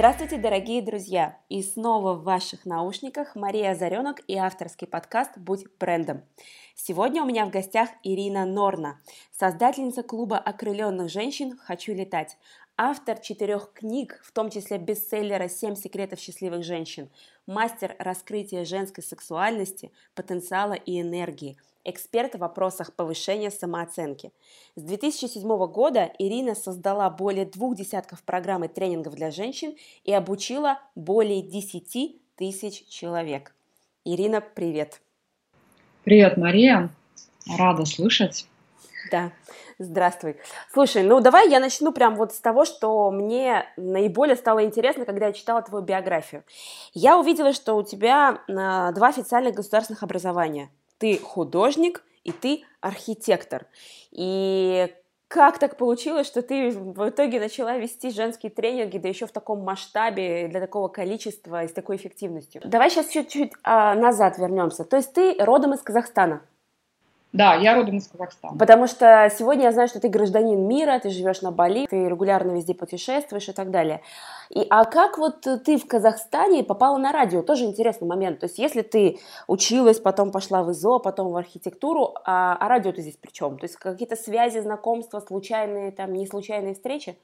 Здравствуйте, дорогие друзья! И снова в ваших наушниках Мария Озаренок и авторский подкаст «Будь брендом». Сегодня у меня в гостях Ирина Норна, создательница клуба окрыленных женщин «Хочу летать», автор четырех книг, в том числе бестселлера «Семь секретов счастливых женщин», мастер раскрытия женской сексуальности, потенциала и энергии, эксперт в вопросах повышения самооценки. С 2007 года Ирина создала более двух десятков программ и тренингов для женщин и обучила более 10 тысяч человек. Ирина, привет! Привет, Мария! Рада слышать. Да. Здравствуй. Слушай, ну давай я начну прям вот с того, что мне наиболее стало интересно, когда я читала твою биографию. Я увидела, что у тебя а, два официальных государственных образования. Ты художник и ты архитектор. И как так получилось, что ты в итоге начала вести женские тренинги, да еще в таком масштабе, для такого количества и с такой эффективностью? Давай сейчас чуть-чуть а, назад вернемся. То есть ты родом из Казахстана? Да, я родом из Казахстана. Потому что сегодня я знаю, что ты гражданин мира, ты живешь на Бали, ты регулярно везде путешествуешь и так далее. И, а как вот ты в Казахстане попала на радио? Тоже интересный момент. То есть если ты училась, потом пошла в ИЗО, потом в архитектуру, а, а радио ты здесь при чем? То есть какие-то связи, знакомства, случайные, там, не случайные встречи?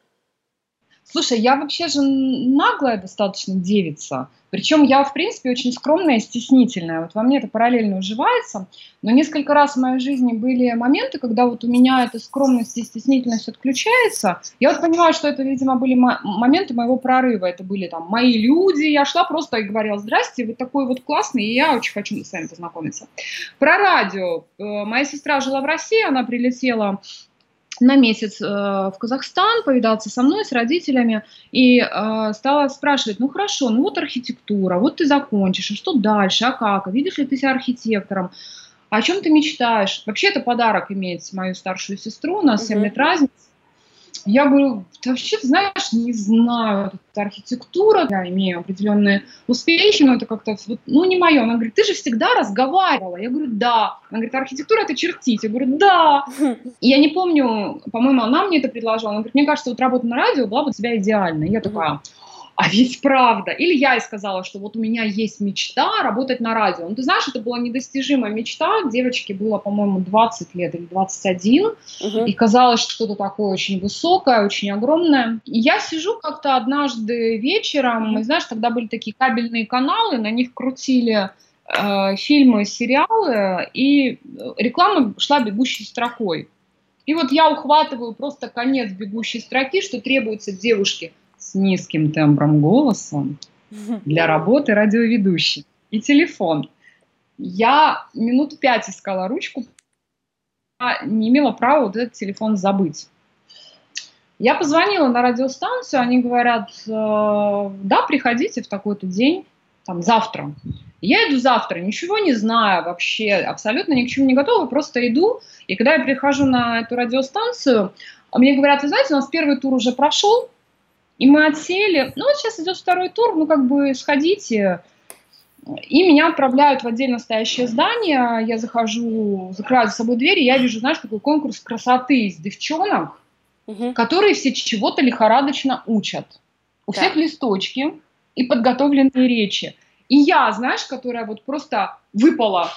Слушай, я вообще же наглая достаточно девица. Причем я, в принципе, очень скромная и стеснительная. Вот во мне это параллельно уживается. Но несколько раз в моей жизни были моменты, когда вот у меня эта скромность и стеснительность отключается. Я вот понимаю, что это, видимо, были моменты моего прорыва. Это были там мои люди. Я шла просто и говорила, здрасте, вы такой вот классный, и я очень хочу с вами познакомиться. Про радио. Э, моя сестра жила в России, она прилетела на месяц э, в Казахстан, повидаться со мной, с родителями, и э, стала спрашивать, ну хорошо, ну вот архитектура, вот ты закончишь, а что дальше, а как, а видишь ли ты себя архитектором, о чем ты мечтаешь? Вообще это подарок иметь мою старшую сестру, у нас 7 лет разницы, я говорю, ты вообще, знаешь, не знаю, это архитектура, я имею определенные успехи, но это как-то, ну, не мое. Она говорит, ты же всегда разговаривала. Я говорю, да. Она говорит, архитектура это чертить. Я говорю, да. И я не помню, по-моему, она мне это предложила. Она говорит, мне кажется, вот работа на радио была бы у тебя идеальна. И я такая, а ведь правда. Или я ей сказала, что вот у меня есть мечта работать на радио. Ну, ты знаешь, это была недостижимая мечта. Девочке было, по-моему, 20 лет или 21. Угу. И казалось, что что-то такое очень высокое, очень огромное. И я сижу как-то однажды вечером, и знаешь, тогда были такие кабельные каналы, на них крутили э, фильмы, сериалы, и реклама шла бегущей строкой. И вот я ухватываю просто конец бегущей строки, что требуется девушке – низким тембром голоса для работы радиоведущей. И телефон. Я минут пять искала ручку, а не имела права вот этот телефон забыть. Я позвонила на радиостанцию, они говорят, э, да, приходите в такой-то день, там, завтра. Я иду завтра, ничего не знаю вообще, абсолютно ни к чему не готова, просто иду. И когда я прихожу на эту радиостанцию, мне говорят, вы знаете, у нас первый тур уже прошел, и мы отсели. Ну, вот сейчас идет второй тур, ну, как бы сходите. И меня отправляют в отдельно стоящее здание. Я захожу, закрываю за собой дверь, и я вижу, знаешь, такой конкурс красоты из девчонок, угу. которые все чего-то лихорадочно учат. У да. всех листочки и подготовленные речи. И я, знаешь, которая вот просто выпала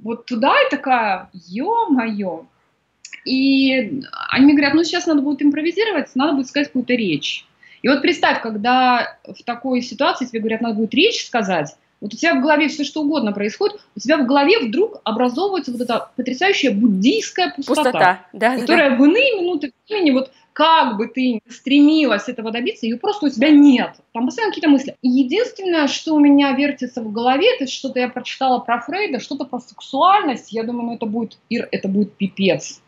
вот туда и такая, ё-моё. И они мне говорят, ну сейчас надо будет импровизировать, надо будет сказать какую-то речь. И вот представь, когда в такой ситуации тебе говорят, надо будет речь сказать, вот у тебя в голове все что угодно происходит, у тебя в голове вдруг образовывается вот эта потрясающая буддийская пустота, пустота да, которая да. в иные минуты времени, вот как бы ты ни стремилась этого добиться, ее просто у тебя нет. Там постоянно какие-то мысли. И единственное, что у меня вертится в голове, это что-то я прочитала про Фрейда, что-то про сексуальность. Я думаю, ну это будет, Ир, это будет пипец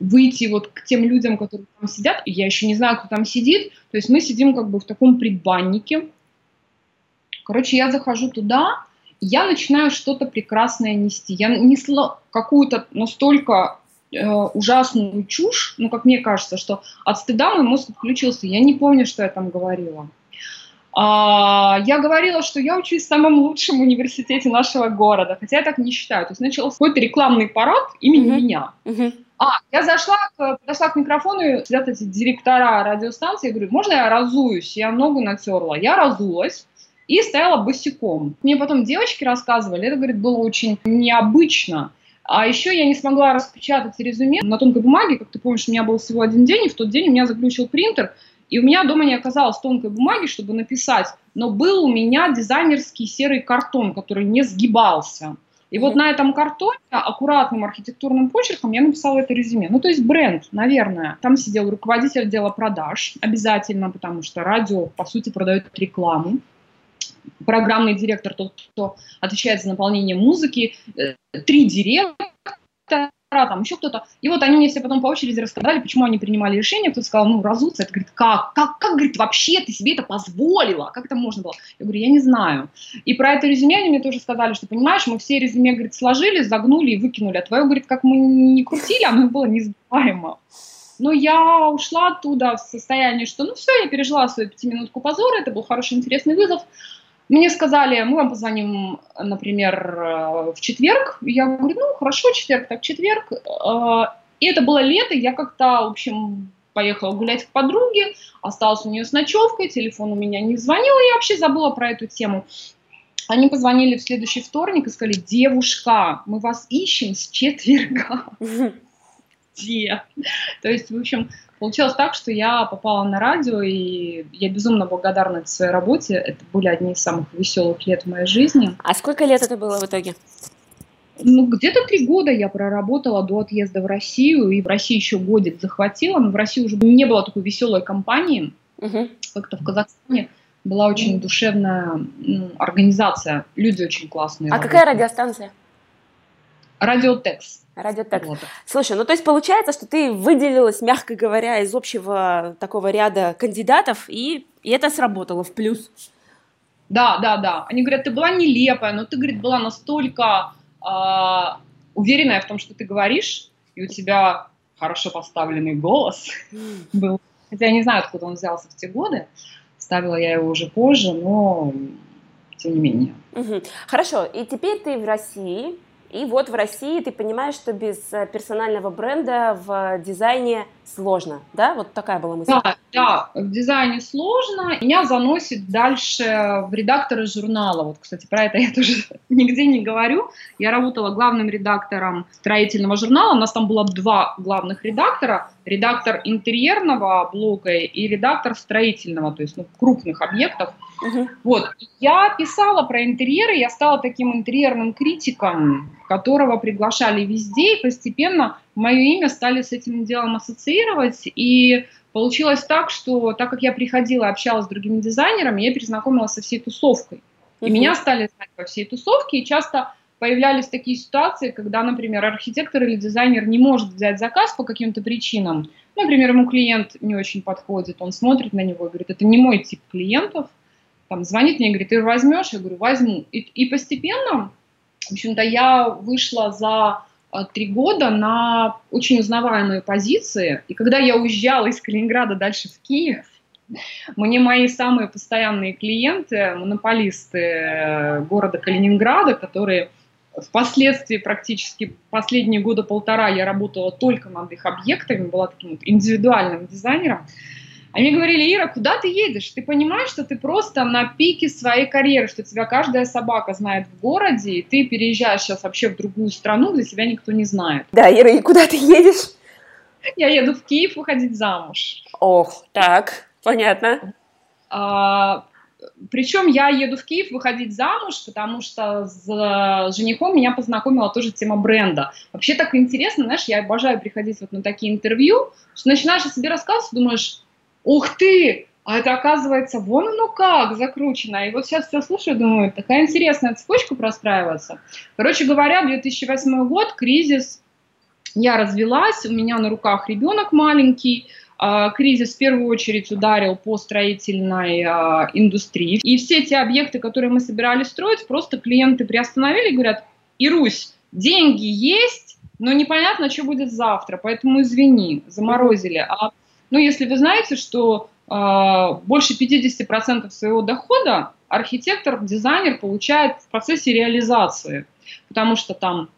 выйти вот к тем людям, которые там сидят, я еще не знаю, кто там сидит, то есть мы сидим как бы в таком предбаннике. Короче, я захожу туда, я начинаю что-то прекрасное нести. Я несла какую-то настолько э, ужасную чушь, ну, как мне кажется, что от стыда мой мозг отключился. Я не помню, что я там говорила. А, я говорила, что я учусь в самом лучшем университете нашего города, хотя я так не считаю. То есть начался какой-то рекламный парад имени uh-huh. меня. Uh-huh. А, я зашла, к, подошла к микрофону, и сидят эти директора радиостанции, я говорю, можно я разуюсь? Я ногу натерла. Я разулась и стояла босиком. Мне потом девочки рассказывали, это, говорит, было очень необычно. А еще я не смогла распечатать резюме на тонкой бумаге, как ты помнишь, у меня был всего один день, и в тот день у меня заключил принтер, и у меня дома не оказалось тонкой бумаги, чтобы написать, но был у меня дизайнерский серый картон, который не сгибался. И вот на этом картоне аккуратным архитектурным почерком я написала это резюме. Ну, то есть бренд, наверное. Там сидел руководитель отдела продаж, обязательно, потому что радио, по сути, продает рекламу. Программный директор, тот, кто отвечает за наполнение музыки, э, три директора, там еще кто-то. И вот они мне все потом по очереди рассказали, почему они принимали решение. Кто-то сказал, ну, разуться. Это говорит, как? Как, как, говорит, вообще ты себе это позволила? Как это можно было? Я говорю, я не знаю. И про это резюме они мне тоже сказали, что, понимаешь, мы все резюме, говорит, сложили, загнули и выкинули. А твое, говорит, как мы не крутили, оно было несбываемо. Но я ушла оттуда в состоянии, что, ну, все, я пережила свою пятиминутку позора, это был хороший, интересный вызов. Мне сказали, мы вам позвоним, например, э, в четверг. Я говорю, ну, хорошо, четверг, так четверг. Э, и это было лето, я как-то, в общем, поехала гулять к подруге, осталась у нее с ночевкой, телефон у меня не звонил, я вообще забыла про эту тему. Они позвонили в следующий вторник и сказали, девушка, мы вас ищем с четверга. Где? То есть, в общем, Получилось так, что я попала на радио, и я безумно благодарна этой своей работе. Это были одни из самых веселых лет в моей жизни. А сколько лет это было в итоге? Ну, где-то три года я проработала до отъезда в Россию, и в России еще годик захватила, но в России уже не было такой веселой компании, угу. как-то в Казахстане была очень душевная ну, организация, люди очень классные. А работали. какая радиостанция? Радиотекс. Радиотекст. Вот. Слушай, ну то есть получается, что ты выделилась, мягко говоря, из общего такого ряда кандидатов, и, и это сработало в плюс. Да, да, да. Они говорят, ты была нелепая, но ты, говорит, была настолько э, уверенная в том, что ты говоришь, и у тебя хорошо поставленный голос был. Хотя я не знаю, откуда он взялся в те годы. Ставила я его уже позже, но тем не менее. Угу. Хорошо, и теперь ты в России, и вот в России ты понимаешь, что без э, персонального бренда в дизайне сложно, да? Вот такая была мысль. Да, да, в дизайне сложно. Меня заносит дальше в редакторы журнала. Вот, кстати, про это я тоже нигде не говорю. Я работала главным редактором строительного журнала. У нас там было два главных редактора. Редактор интерьерного блока и редактор строительного, то есть ну, крупных объектов. Угу. Вот. Я писала про интерьеры, я стала таким интерьерным критиком, которого приглашали везде, и постепенно мое имя стали с этим делом ассоциировать, и получилось так, что так как я приходила, общалась с другими дизайнерами, я перезнакомилась со всей тусовкой. И угу. меня стали знать по всей тусовке, и часто появлялись такие ситуации, когда, например, архитектор или дизайнер не может взять заказ по каким-то причинам. Например, ему клиент не очень подходит, он смотрит на него и говорит, это не мой тип клиентов, там звонит мне и говорит, ты возьмешь? Я говорю, возьму. И, и постепенно, в общем-то, я вышла за три года на очень узнаваемые позиции. И когда я уезжала из Калининграда дальше в Киев, мне мои самые постоянные клиенты, монополисты э, города Калининграда, которые впоследствии практически последние года полтора я работала только над их объектами, была таким вот индивидуальным дизайнером, они говорили, Ира, куда ты едешь? Ты понимаешь, что ты просто на пике своей карьеры, что тебя каждая собака знает в городе, и ты переезжаешь сейчас вообще в другую страну, где тебя никто не знает. Да, Ира, и куда ты едешь? Я еду в Киев выходить замуж. Ох, так, понятно. А, причем я еду в Киев выходить замуж, потому что с женихом меня познакомила тоже тема бренда. Вообще так интересно, знаешь, я обожаю приходить вот на такие интервью, что начинаешь о себе рассказывать, думаешь, ух ты, а это оказывается вон оно как закручено. И вот сейчас все слушаю, думаю, такая интересная цепочка простраивается. Короче говоря, 2008 год, кризис, я развелась, у меня на руках ребенок маленький, а, кризис в первую очередь ударил по строительной а, индустрии. И все те объекты, которые мы собирались строить, просто клиенты приостановили и говорят, Ирусь, деньги есть, но непонятно, что будет завтра, поэтому извини, заморозили. А ну, если вы знаете, что э, больше 50% своего дохода архитектор, дизайнер получает в процессе реализации, потому что там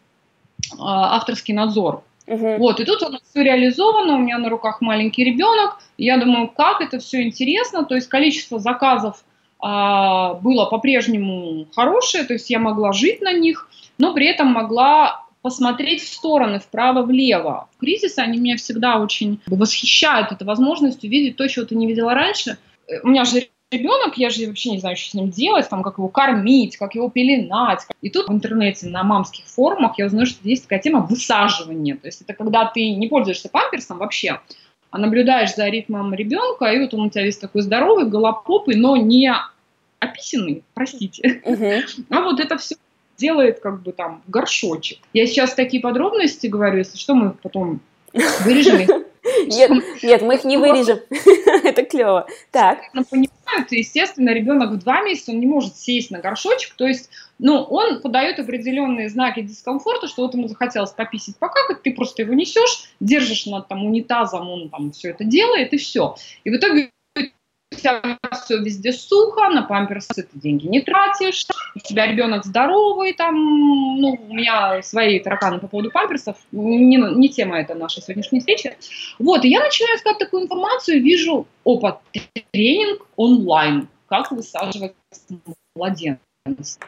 э, авторский надзор. Угу. Вот, и тут у нас все реализовано, у меня на руках маленький ребенок, я думаю, как это все интересно, то есть количество заказов а, было по-прежнему хорошее, то есть я могла жить на них, но при этом могла посмотреть в стороны, вправо-влево. В кризисе они меня всегда очень восхищают этой возможностью видеть то, чего ты не видела раньше. Э, у меня же ребенок, я же вообще не знаю, что с ним делать, там, как его кормить, как его пеленать. И тут в интернете на мамских форумах я узнаю, что есть такая тема высаживания. То есть это когда ты не пользуешься памперсом вообще, а наблюдаешь за ритмом ребенка, и вот он у тебя весь такой здоровый, голопопый, но не описанный, простите. Uh-huh. А вот это все делает как бы там горшочек. Я сейчас такие подробности говорю, если что, мы потом вырежем Нет, нет, мы их не вырежем. Это клево. Так. Понимают, естественно, ребенок в два месяца, он не может сесть на горшочек, то есть, ну, он подает определенные знаки дискомфорта, что вот ему захотелось пописать покакать, ты просто его несешь, держишь над там унитазом, он там все это делает, и все. И в итоге все везде сухо, на памперсы ты деньги не тратишь, у тебя ребенок здоровый, там, ну, у меня свои тараканы по поводу памперсов, не, не тема это нашей сегодняшней встречи. Вот, и я начинаю искать такую информацию, вижу, опа, тренинг онлайн, как высаживать младенца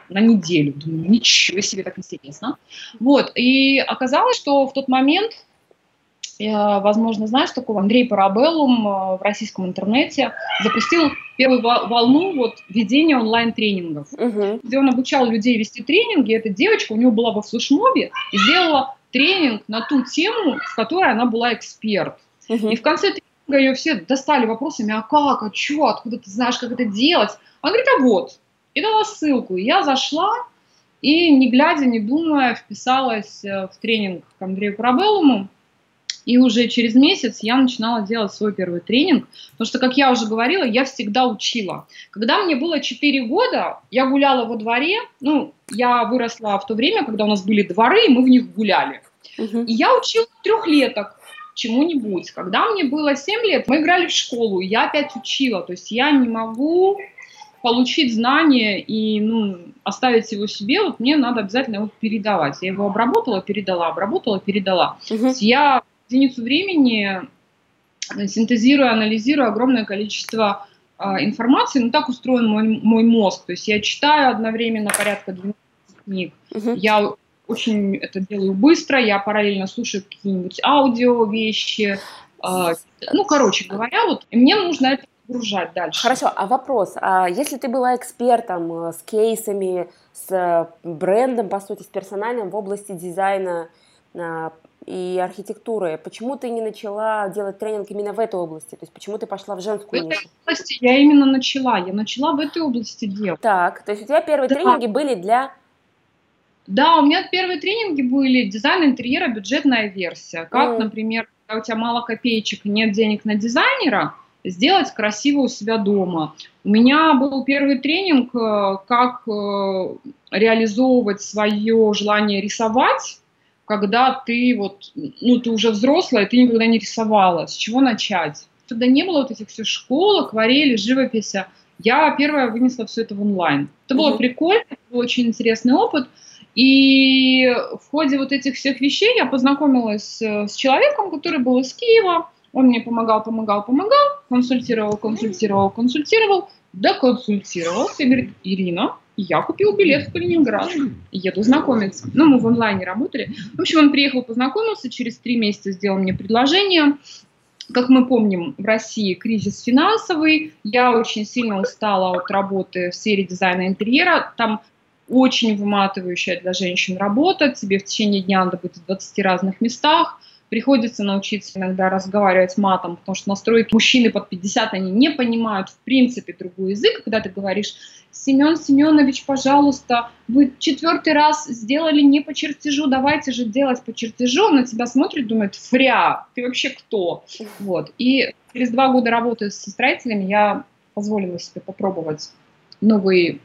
на неделю. Думаю, ничего себе, так интересно. Вот, и оказалось, что в тот момент возможно, знаешь такого, Андрей Парабеллум э, в российском интернете запустил первую волну вот, ведения онлайн-тренингов, угу. где он обучал людей вести тренинги. Эта девочка, у него была во флешмобе и сделала тренинг на ту тему, в которой она была эксперт. Угу. И в конце тренинга ее все достали вопросами, а как, а что, откуда ты знаешь, как это делать? Она говорит, а вот. И дала ссылку. Я зашла, и не глядя, не думая, вписалась э, в тренинг к Андрею Парабеллуму. И уже через месяц я начинала делать свой первый тренинг, потому что, как я уже говорила, я всегда учила. Когда мне было 4 года, я гуляла во дворе, ну, я выросла в то время, когда у нас были дворы, и мы в них гуляли. Uh-huh. И я учила трехлеток чему-нибудь. Когда мне было 7 лет, мы играли в школу, и я опять учила. То есть я не могу получить знания и ну, оставить его себе, вот мне надо обязательно его передавать. Я его обработала, передала, обработала, передала. Uh-huh. Я единицу времени э, синтезирую, анализирую огромное количество э, информации. Ну, так устроен мой, мой мозг. То есть я читаю одновременно порядка 12 книг. Uh-huh. Я очень это делаю быстро, я параллельно слушаю какие-нибудь аудио вещи. Э, ну, короче говоря, вот мне нужно это погружать дальше. Хорошо, а вопрос, а если ты была экспертом э, с кейсами, с э, брендом, по сути, с персональным в области дизайна, и архитектуры. Почему ты не начала делать тренинг именно в этой области? То есть почему ты пошла в женскую в нишу? области я именно начала. Я начала в этой области делать. Так, то есть у тебя первые да. тренинги были для... Да, у меня первые тренинги были дизайн интерьера, бюджетная версия. Как, mm. например, когда у тебя мало копеечек, нет денег на дизайнера, сделать красиво у себя дома. У меня был первый тренинг, э, как э, реализовывать свое желание рисовать когда ты вот, ну, ты уже взрослая, ты никогда не рисовала. С чего начать? Тогда не было вот этих всех школ, акварели, живописи. Я первая вынесла все это в онлайн. Это было mm-hmm. прикольно, это был очень интересный опыт. И в ходе вот этих всех вещей я познакомилась с человеком, который был из Киева. Он мне помогал, помогал, помогал, консультировал, консультировал, консультировал, доконсультировался и говорит, Ирина, я купил билет в Калининград, еду знакомиться. Ну, мы в онлайне работали. В общем, он приехал, познакомился, через три месяца сделал мне предложение. Как мы помним, в России кризис финансовый. Я очень сильно устала от работы в сфере дизайна интерьера. Там очень выматывающая для женщин работа. Тебе в течение дня надо быть в 20 разных местах. Приходится научиться иногда разговаривать матом, потому что настройки мужчины под 50, они не понимают в принципе другой язык. Когда ты говоришь Семен Семенович, пожалуйста, вы четвертый раз сделали не по чертежу, давайте же делать по чертежу. Он на тебя смотрит, думает, фря, ты вообще кто? Вот. И через два года работы со строителями я позволила себе попробовать новый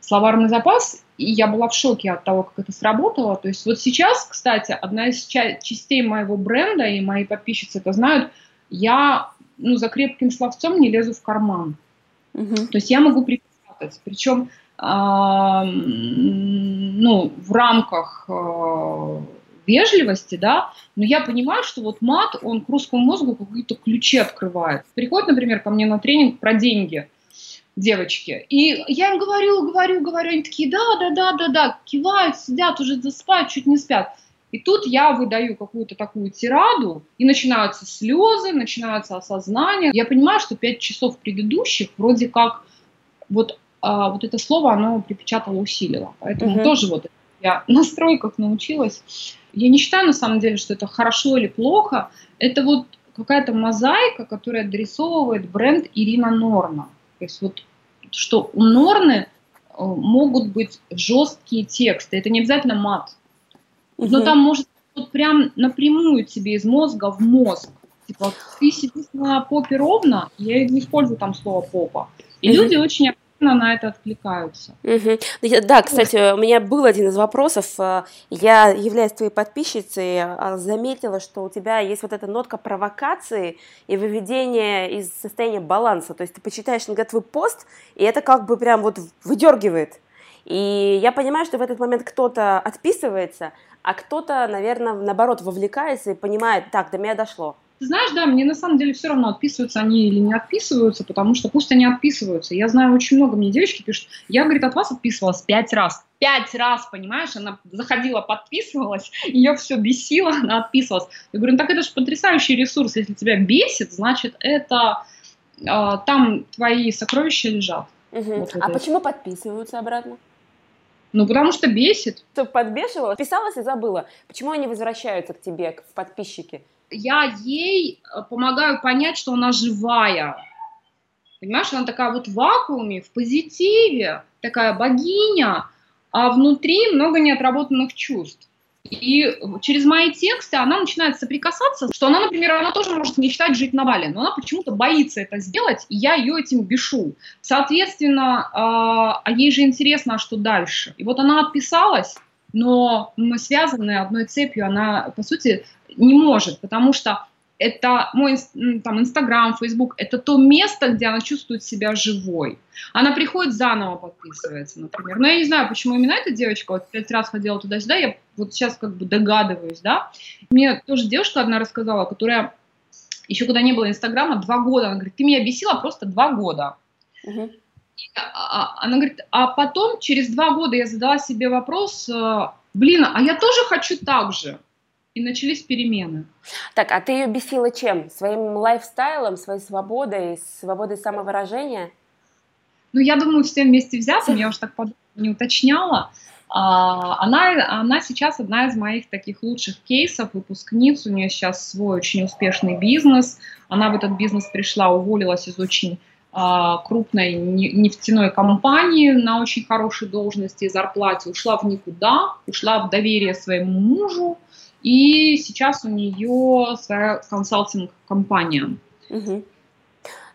словарный запас, и я была в шоке от того, как это сработало. То есть вот сейчас, кстати, одна из частей моего бренда, и мои подписчицы это знают, я ну, за крепким словцом не лезу в карман. Uh-huh. То есть я могу работать. Причем э, ну, в рамках э, вежливости, да, но я понимаю, что вот мат, он к русскому мозгу какие-то ключи открывает. Приходит, например, ко мне на тренинг про деньги девочки, и я им говорю, говорю, говорю, они такие, да, да, да, да, да, кивают, сидят, уже засыпают, чуть не спят. И тут я выдаю какую-то такую тираду, и начинаются слезы, начинается осознание. Я понимаю, что пять часов предыдущих вроде как вот, а, вот это слово, оно припечатало, усилило. Поэтому угу. тоже вот я на стройках научилась. Я не считаю на самом деле, что это хорошо или плохо. Это вот какая-то мозаика, которая адресовывает бренд Ирина Норна. То есть вот что у Норны э, могут быть жесткие тексты. Это не обязательно мат. Но там может вот прям напрямую тебе из мозга в мозг. Типа, ты сидишь на попе ровно, я не использую там слово попа. И люди очень на это откликаются. Угу. Да, кстати, у меня был один из вопросов. Э, я, являюсь твоей подписчицей, а, заметила, что у тебя есть вот эта нотка провокации и выведения из состояния баланса. То есть ты почитаешь иногда твой пост, и это как бы прям вот выдергивает. И я понимаю, что в этот момент кто-то отписывается, а кто-то, наверное, наоборот, вовлекается и понимает, так, до меня дошло. Ты знаешь, да, мне на самом деле все равно, отписываются они или не отписываются, потому что пусть они отписываются. Я знаю очень много, мне девочки пишут, я, говорит, от вас отписывалась пять раз. Пять раз, понимаешь, она заходила, подписывалась, ее все бесило, она отписывалась. Я говорю, ну так это же потрясающий ресурс, если тебя бесит, значит, это э, там твои сокровища лежат. Угу. Вот а почему подписываются обратно? Ну, потому что бесит. Что подбешивала? Писалась и забыла. Почему они возвращаются к тебе, в подписчики? Я ей э, помогаю понять, что она живая. Понимаешь, она такая вот в вакууме, в позитиве, такая богиня, а внутри много неотработанных чувств. И через мои тексты она начинает соприкасаться, что она, например, она тоже может мечтать жить на Бали, но она почему-то боится это сделать, и я ее этим бешу. Соответственно, а, а ей же интересно, а что дальше. И вот она отписалась, но мы связаны одной цепью, она, по сути, не может, потому что это мой там, Инстаграм, Фейсбук, это то место, где она чувствует себя живой. Она приходит заново подписывается, например. Но я не знаю, почему именно эта девочка вот пять раз ходила туда-сюда, я вот сейчас как бы догадываюсь, да. Мне тоже девушка одна рассказала, которая еще когда не было Инстаграма, два года, она говорит, ты меня бесила просто два года. Uh-huh. она говорит, а потом через два года я задала себе вопрос, э, блин, а я тоже хочу так же и начались перемены. Так, а ты ее бесила чем? Своим лайфстайлом, своей свободой, свободой самовыражения? Ну, я думаю, все вместе взятым, я уже так не уточняла. А, она, она сейчас одна из моих таких лучших кейсов, выпускниц, у нее сейчас свой очень успешный бизнес. Она в этот бизнес пришла, уволилась из очень а, крупной нефтяной компании на очень хорошей должности и зарплате, ушла в никуда, ушла в доверие своему мужу, и сейчас у нее своя консалтинг-компания. Угу.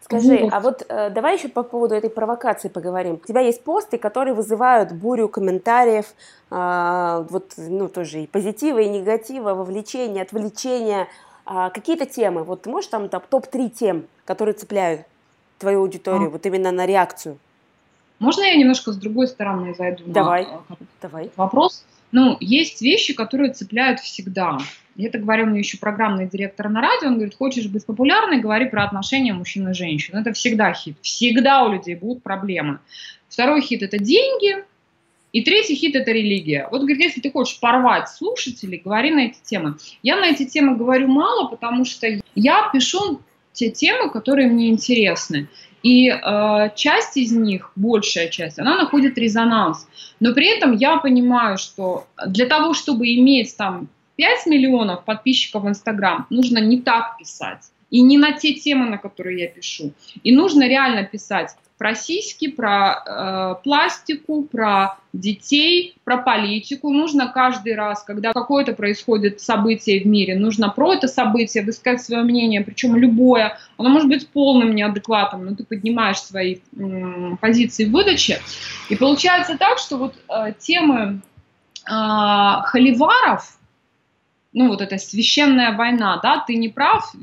Скажи, вот. а вот э, давай еще по поводу этой провокации поговорим. У тебя есть посты, которые вызывают бурю комментариев, э, вот, ну, тоже и позитива, и негатива, вовлечения, отвлечения. Э, какие-то темы, вот ты можешь там топ-3 тем, которые цепляют твою аудиторию, а. вот именно на реакцию? Можно я немножко с другой стороны зайду давай, на давай. вопрос? Ну, есть вещи, которые цепляют всегда. И это говорил мне еще программный директор на радио. Он говорит, хочешь быть популярной, говори про отношения мужчин и женщин. Это всегда хит. Всегда у людей будут проблемы. Второй хит – это деньги. И третий хит – это религия. Вот, говорит, если ты хочешь порвать слушателей, говори на эти темы. Я на эти темы говорю мало, потому что я пишу те темы, которые мне интересны. И э, часть из них, большая часть, она находит резонанс. Но при этом я понимаю, что для того, чтобы иметь там 5 миллионов подписчиков в Инстаграм, нужно не так писать. И не на те темы, на которые я пишу. И нужно реально писать про сиськи, про э, пластику, про детей, про политику. Нужно каждый раз, когда какое-то происходит событие в мире, нужно про это событие высказать свое мнение, причем любое. Оно может быть полным неадекватом, но ты поднимаешь свои э, позиции выдачи. И получается так, что вот э, темы э, холиваров, ну вот эта священная война, да, ты не прав,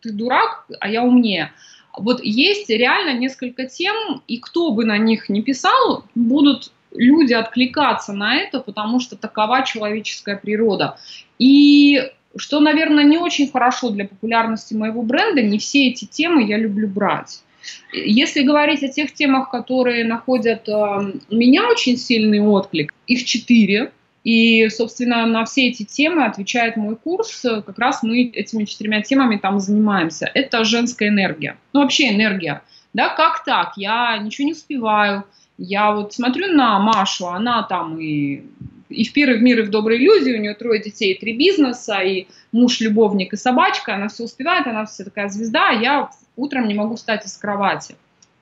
ты дурак, а я умнее – вот есть реально несколько тем, и кто бы на них не писал, будут люди откликаться на это, потому что такова человеческая природа. И что, наверное, не очень хорошо для популярности моего бренда, не все эти темы я люблю брать. Если говорить о тех темах, которые находят э, меня очень сильный отклик, их четыре. И, собственно, на все эти темы отвечает мой курс. Как раз мы этими четырьмя темами там занимаемся. Это женская энергия. Ну, вообще энергия. Да, как так? Я ничего не успеваю. Я вот смотрю на Машу, она там и, и в пир, в мир, и в доброй иллюзии, у нее трое детей, три бизнеса, и муж, любовник и собачка, она все успевает, она вся такая звезда, а я утром не могу встать из кровати.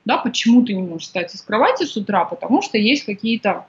Да, почему ты не можешь встать из кровати с утра? Потому что есть какие-то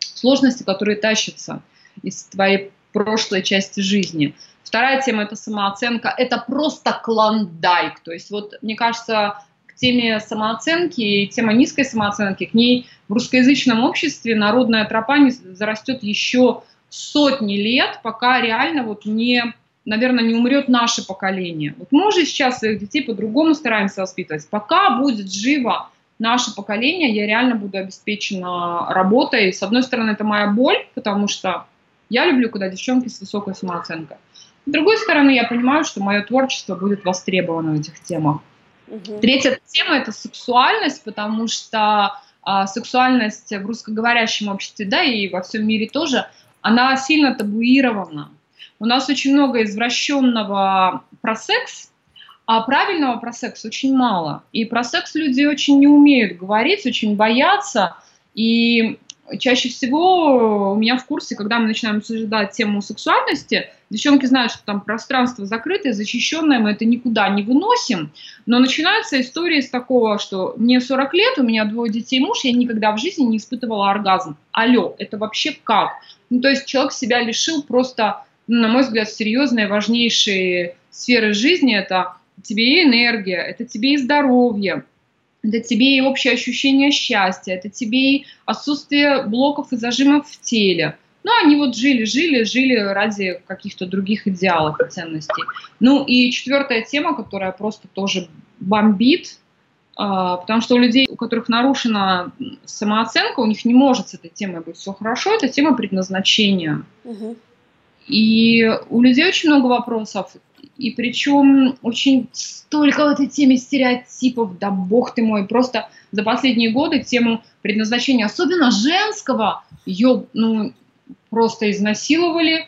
сложности, которые тащатся из твоей прошлой части жизни. Вторая тема – это самооценка. Это просто клондайк. То есть вот, мне кажется, к теме самооценки, тема низкой самооценки, к ней в русскоязычном обществе народная тропа не зарастет еще сотни лет, пока реально вот не, наверное, не умрет наше поколение. Вот мы уже сейчас своих детей по-другому стараемся воспитывать. Пока будет живо наше поколение, я реально буду обеспечена работой. С одной стороны, это моя боль, потому что я люблю, когда девчонки с высокой самооценкой. С другой стороны, я понимаю, что мое творчество будет востребовано в этих темах. Угу. Третья тема – это сексуальность, потому что а, сексуальность в русскоговорящем обществе, да, и во всем мире тоже, она сильно табуирована. У нас очень много извращенного про секс, а правильного про секс очень мало. И про секс люди очень не умеют говорить, очень боятся. И чаще всего у меня в курсе, когда мы начинаем обсуждать тему сексуальности, девчонки знают, что там пространство закрытое, защищенное, мы это никуда не выносим. Но начинается история с такого, что мне 40 лет, у меня двое детей, муж, я никогда в жизни не испытывала оргазм. Алло, это вообще как? Ну, то есть человек себя лишил просто, ну, на мой взгляд, серьезные, важнейшие сферы жизни. Это тебе и энергия, это тебе и здоровье, это тебе и общее ощущение счастья, это тебе и отсутствие блоков и зажимов в теле. Ну, они вот жили, жили, жили ради каких-то других идеалов и ценностей. Ну, и четвертая тема, которая просто тоже бомбит, а, потому что у людей, у которых нарушена самооценка, у них не может с этой темой быть все хорошо, это тема предназначения. Угу. И у людей очень много вопросов. И причем очень столько в этой теме стереотипов, да бог ты мой, просто за последние годы тему предназначения, особенно женского, ее ну, просто изнасиловали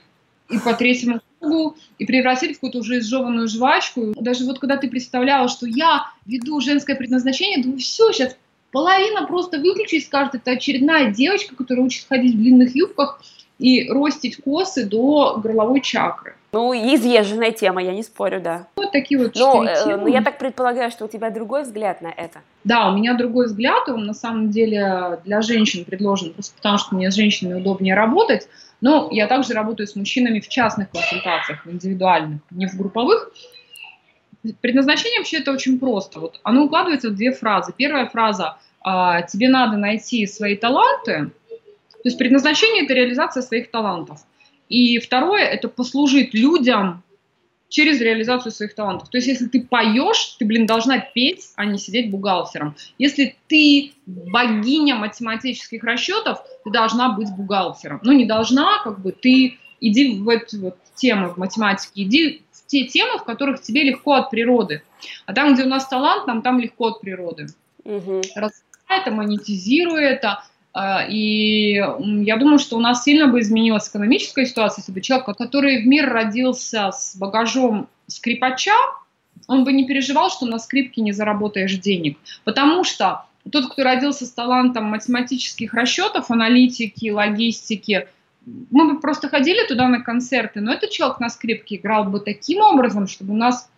и по третьему кругу, и превратили в какую-то уже изжеванную жвачку. Даже вот когда ты представляла, что я веду женское предназначение, думаю, все, сейчас половина просто выключить скажет, это очередная девочка, которая учится ходить в длинных юбках и ростить косы до горловой чакры. Ну, изъезженная тема, я не спорю, да. Вот такие вот но, э, но я так предполагаю, что у тебя другой взгляд на это. Да, у меня другой взгляд, он на самом деле для женщин предложен, просто потому что мне с женщинами удобнее работать, но я также работаю с мужчинами в частных консультациях, в индивидуальных, не в групповых. Предназначение вообще это очень просто. Вот оно укладывается в две фразы. Первая фраза а, «тебе надо найти свои таланты», то есть предназначение – это реализация своих талантов. И второе – это послужить людям через реализацию своих талантов. То есть, если ты поешь, ты, блин, должна петь, а не сидеть бухгалтером. Если ты богиня математических расчетов, ты должна быть бухгалтером. Ну, не должна, как бы, ты иди в эту вот тему в математике, иди в те темы, в которых тебе легко от природы. А там, где у нас талант, нам там легко от природы. Угу. Развивай это, монетизируй это, и я думаю, что у нас сильно бы изменилась экономическая ситуация, если бы человек, который в мир родился с багажом скрипача, он бы не переживал, что на скрипке не заработаешь денег. Потому что тот, кто родился с талантом математических расчетов, аналитики, логистики, мы бы просто ходили туда на концерты, но этот человек на скрипке играл бы таким образом, чтобы у нас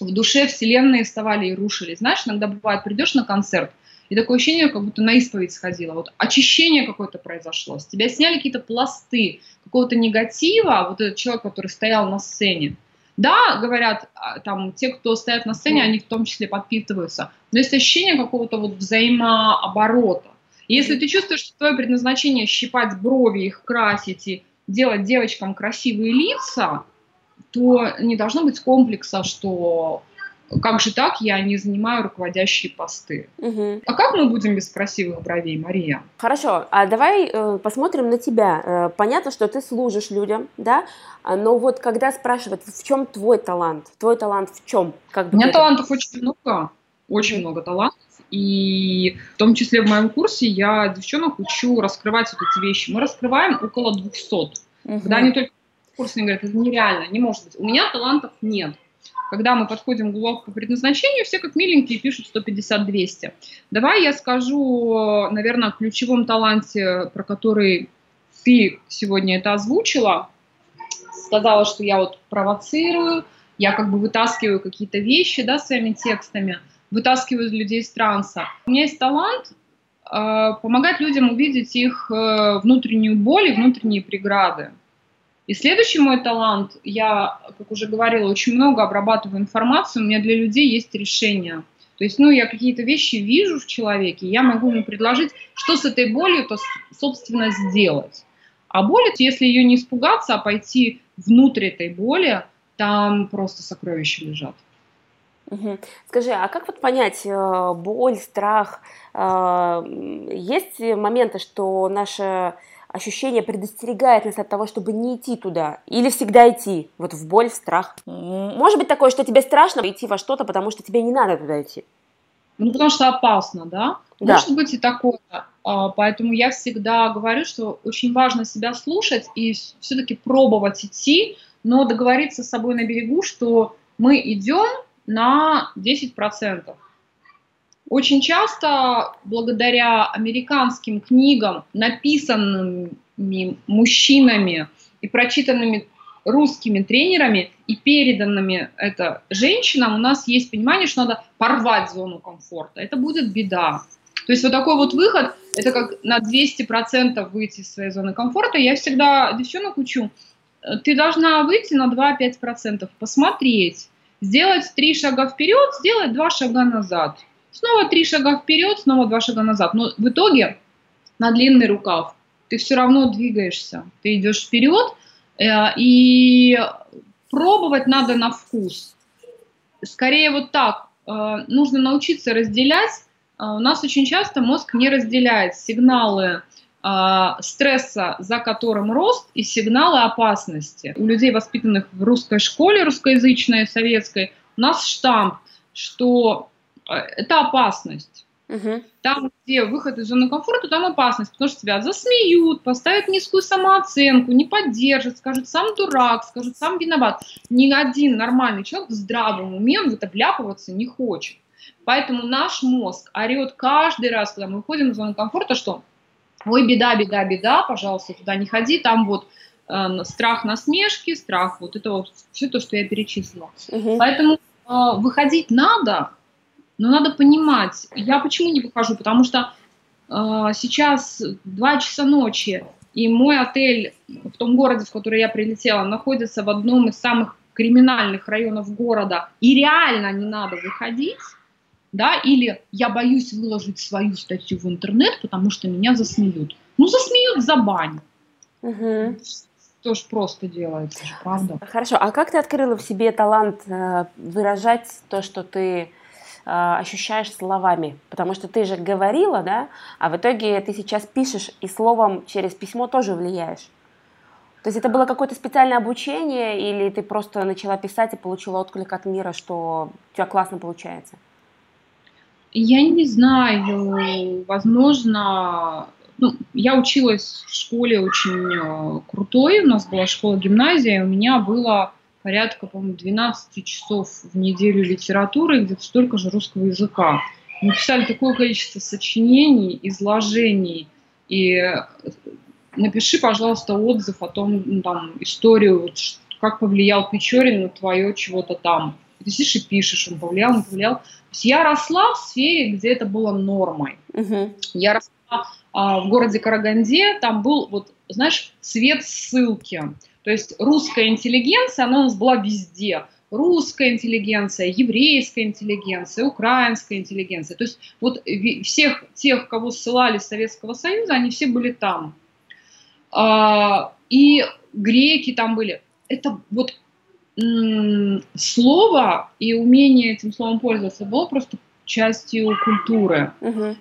в душе вселенные вставали и рушились. Знаешь, иногда бывает, придешь на концерт – и такое ощущение, как будто на исповедь сходила. Вот очищение какое-то произошло. С тебя сняли какие-то пласты какого-то негатива, вот этот человек, который стоял на сцене. Да, говорят, а, там, те, кто стоят на сцене, они в том числе подпитываются. Но есть ощущение какого-то вот взаимооборота. И если ты чувствуешь, что твое предназначение щипать брови, их красить и делать девочкам красивые лица, то не должно быть комплекса, что как же так, я не занимаю руководящие посты? Угу. А как мы будем без красивых бровей, Мария? Хорошо, а давай э, посмотрим на тебя. Э, понятно, что ты служишь людям, да? А, но вот когда спрашивают, в чем твой талант? Твой талант в чем? Как У меня талантов очень много, очень много талантов. И в том числе в моем курсе я девчонок учу раскрывать вот эти вещи. Мы раскрываем около 200. Угу. Когда они только в курсе говорят, это нереально, не может быть. У меня талантов нет. Когда мы подходим глубоко по предназначению, все как миленькие пишут 150-200. Давай я скажу, наверное, о ключевом таланте, про который ты сегодня это озвучила. Сказала, что я вот провоцирую, я как бы вытаскиваю какие-то вещи, да, своими текстами, вытаскиваю людей из транса. У меня есть талант э, помогать людям увидеть их э, внутреннюю боль и внутренние преграды. И следующий мой талант, я, как уже говорила, очень много обрабатываю информацию, у меня для людей есть решение. То есть, ну, я какие-то вещи вижу в человеке, я могу ему предложить, что с этой болью, то, собственно, сделать. А боль, если ее не испугаться, а пойти внутрь этой боли, там просто сокровища лежат. Угу. Скажи, а как вот понять э, боль, страх? Э, есть моменты, что наша ощущение предостерегает нас от того, чтобы не идти туда, или всегда идти, вот в боль, в страх. Может быть такое, что тебе страшно идти во что-то, потому что тебе не надо туда идти. Ну, потому что опасно, да? да. Может быть и такое. А, поэтому я всегда говорю, что очень важно себя слушать и все-таки пробовать идти, но договориться с собой на берегу, что мы идем на 10%. Очень часто благодаря американским книгам, написанными мужчинами и прочитанными русскими тренерами и переданными это женщинам, у нас есть понимание, что надо порвать зону комфорта. Это будет беда. То есть вот такой вот выход, это как на 200% выйти из своей зоны комфорта. Я всегда девчонок учу, ты должна выйти на 2-5%, посмотреть, сделать три шага вперед, сделать два шага назад – Снова три шага вперед, снова два шага назад. Но в итоге на длинный рукав ты все равно двигаешься. Ты идешь вперед, э, и пробовать надо на вкус. Скорее вот так. Э, нужно научиться разделять. Э, у нас очень часто мозг не разделяет сигналы стресса, за которым рост, и сигналы опасности. У людей, воспитанных в русской школе, русскоязычной, советской, у нас штамп, что это опасность. Угу. Там, где выход из зоны комфорта, там опасность, потому что тебя засмеют, поставят низкую самооценку, не поддержат, скажут, сам дурак, скажут, сам виноват. Ни один нормальный человек в здравом уме в это вляпываться не хочет. Поэтому наш мозг орет каждый раз, когда мы выходим из зоны комфорта, что ой, беда, беда, беда, пожалуйста, туда не ходи, там вот э, страх насмешки, страх, вот это вот все то, что я перечислила. Угу. Поэтому э, выходить надо, но надо понимать, я почему не выхожу, потому что э, сейчас 2 часа ночи, и мой отель в том городе, в который я прилетела, находится в одном из самых криминальных районов города, и реально не надо выходить, да, или я боюсь выложить свою статью в интернет, потому что меня засмеют. Ну, засмеют за бань. Угу. Тоже просто делается, правда. Хорошо, а как ты открыла в себе талант э, выражать то, что ты ощущаешь словами, потому что ты же говорила, да, а в итоге ты сейчас пишешь и словом через письмо тоже влияешь. То есть это было какое-то специальное обучение или ты просто начала писать и получила отклик от мира, что у тебя классно получается? Я не знаю, возможно, ну, я училась в школе очень э, крутой, у нас была школа-гимназия, у меня было порядка, по-моему, 12 часов в неделю литературы, где-то столько же русского языка. Мы писали такое количество сочинений, изложений, и напиши, пожалуйста, отзыв о том, ну, там, историю, вот, как повлиял Печорин на твое чего-то там. Ты сидишь и пишешь, он повлиял, он повлиял. То есть я росла в сфере, где это было нормой. Uh-huh. Я росла а, в городе Караганде, там был, вот, знаешь, цвет ссылки. То есть русская интеллигенция, она у нас была везде. Русская интеллигенция, еврейская интеллигенция, украинская интеллигенция. То есть вот всех тех, кого ссылали с Советского Союза, они все были там. А, и греки там были. Это вот слово и умение этим словом пользоваться было просто частью культуры. Угу.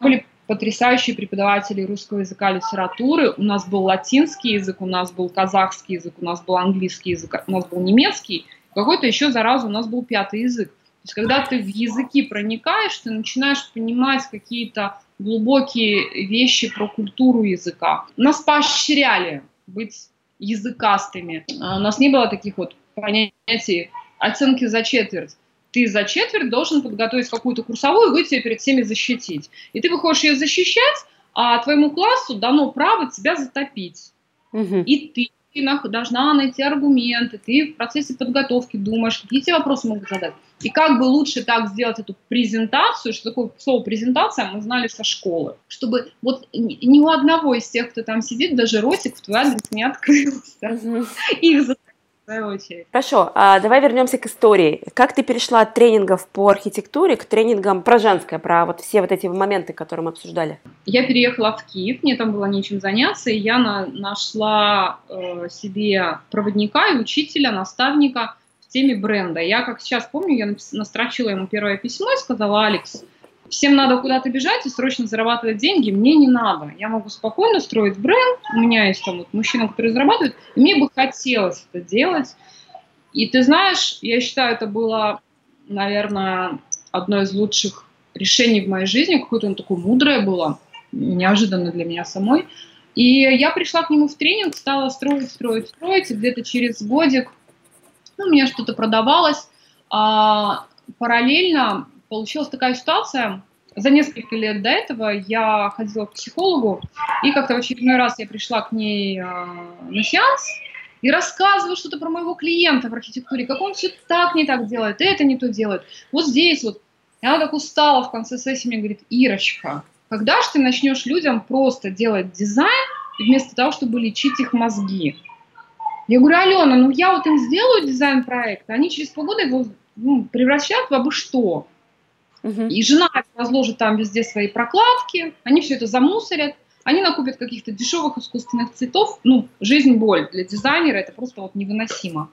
Были потрясающие преподаватели русского языка, литературы. У нас был латинский язык, у нас был казахский язык, у нас был английский язык, у нас был немецкий. Какой-то еще, зараза, у нас был пятый язык. То есть, когда ты в языки проникаешь, ты начинаешь понимать какие-то глубокие вещи про культуру языка. Нас поощряли быть языкастыми. А у нас не было таких вот понятий оценки за четверть ты за четверть должен подготовить какую-то курсовую и выйти перед всеми защитить. И ты выходишь ее защищать, а твоему классу дано право тебя затопить. Угу. И ты должна найти аргументы, ты в процессе подготовки думаешь, какие тебе вопросы могут задать. И как бы лучше так сделать эту презентацию, что такое слово презентация, мы знали со школы, чтобы вот ни у одного из тех, кто там сидит, даже ротик в твой адрес не открылся. Их свою очередь. Хорошо, а давай вернемся к истории. Как ты перешла от тренингов по архитектуре к тренингам про женское, про вот все вот эти моменты, которые мы обсуждали? Я переехала в Киев, мне там было нечем заняться, и я на, нашла э, себе проводника и учителя, наставника в теме бренда. Я, как сейчас помню, я настрочила ему первое письмо и сказала, Алекс, всем надо куда-то бежать и срочно зарабатывать деньги, мне не надо. Я могу спокойно строить бренд, у меня есть там вот мужчина, который зарабатывает, и мне бы хотелось это делать. И ты знаешь, я считаю, это было, наверное, одно из лучших решений в моей жизни, какое-то оно такое мудрое было, неожиданно для меня самой. И я пришла к нему в тренинг, стала строить, строить, строить, и где-то через годик ну, у меня что-то продавалось, а параллельно получилась такая ситуация, за несколько лет до этого я ходила к психологу, и как-то в очередной раз я пришла к ней э, на сеанс и рассказываю что-то про моего клиента в архитектуре, как он все так не так делает, это не то делает. Вот здесь вот. И она так устала в конце сессии, мне говорит, Ирочка, когда же ты начнешь людям просто делать дизайн, вместо того, чтобы лечить их мозги? Я говорю, Алена, ну я вот им сделаю дизайн-проект, они через полгода его ну, превращают в абы что. Угу. И жена разложит там везде свои прокладки, они все это замусорят, они накупят каких-то дешевых искусственных цветов. Ну, жизнь боль для дизайнера, это просто вот невыносимо.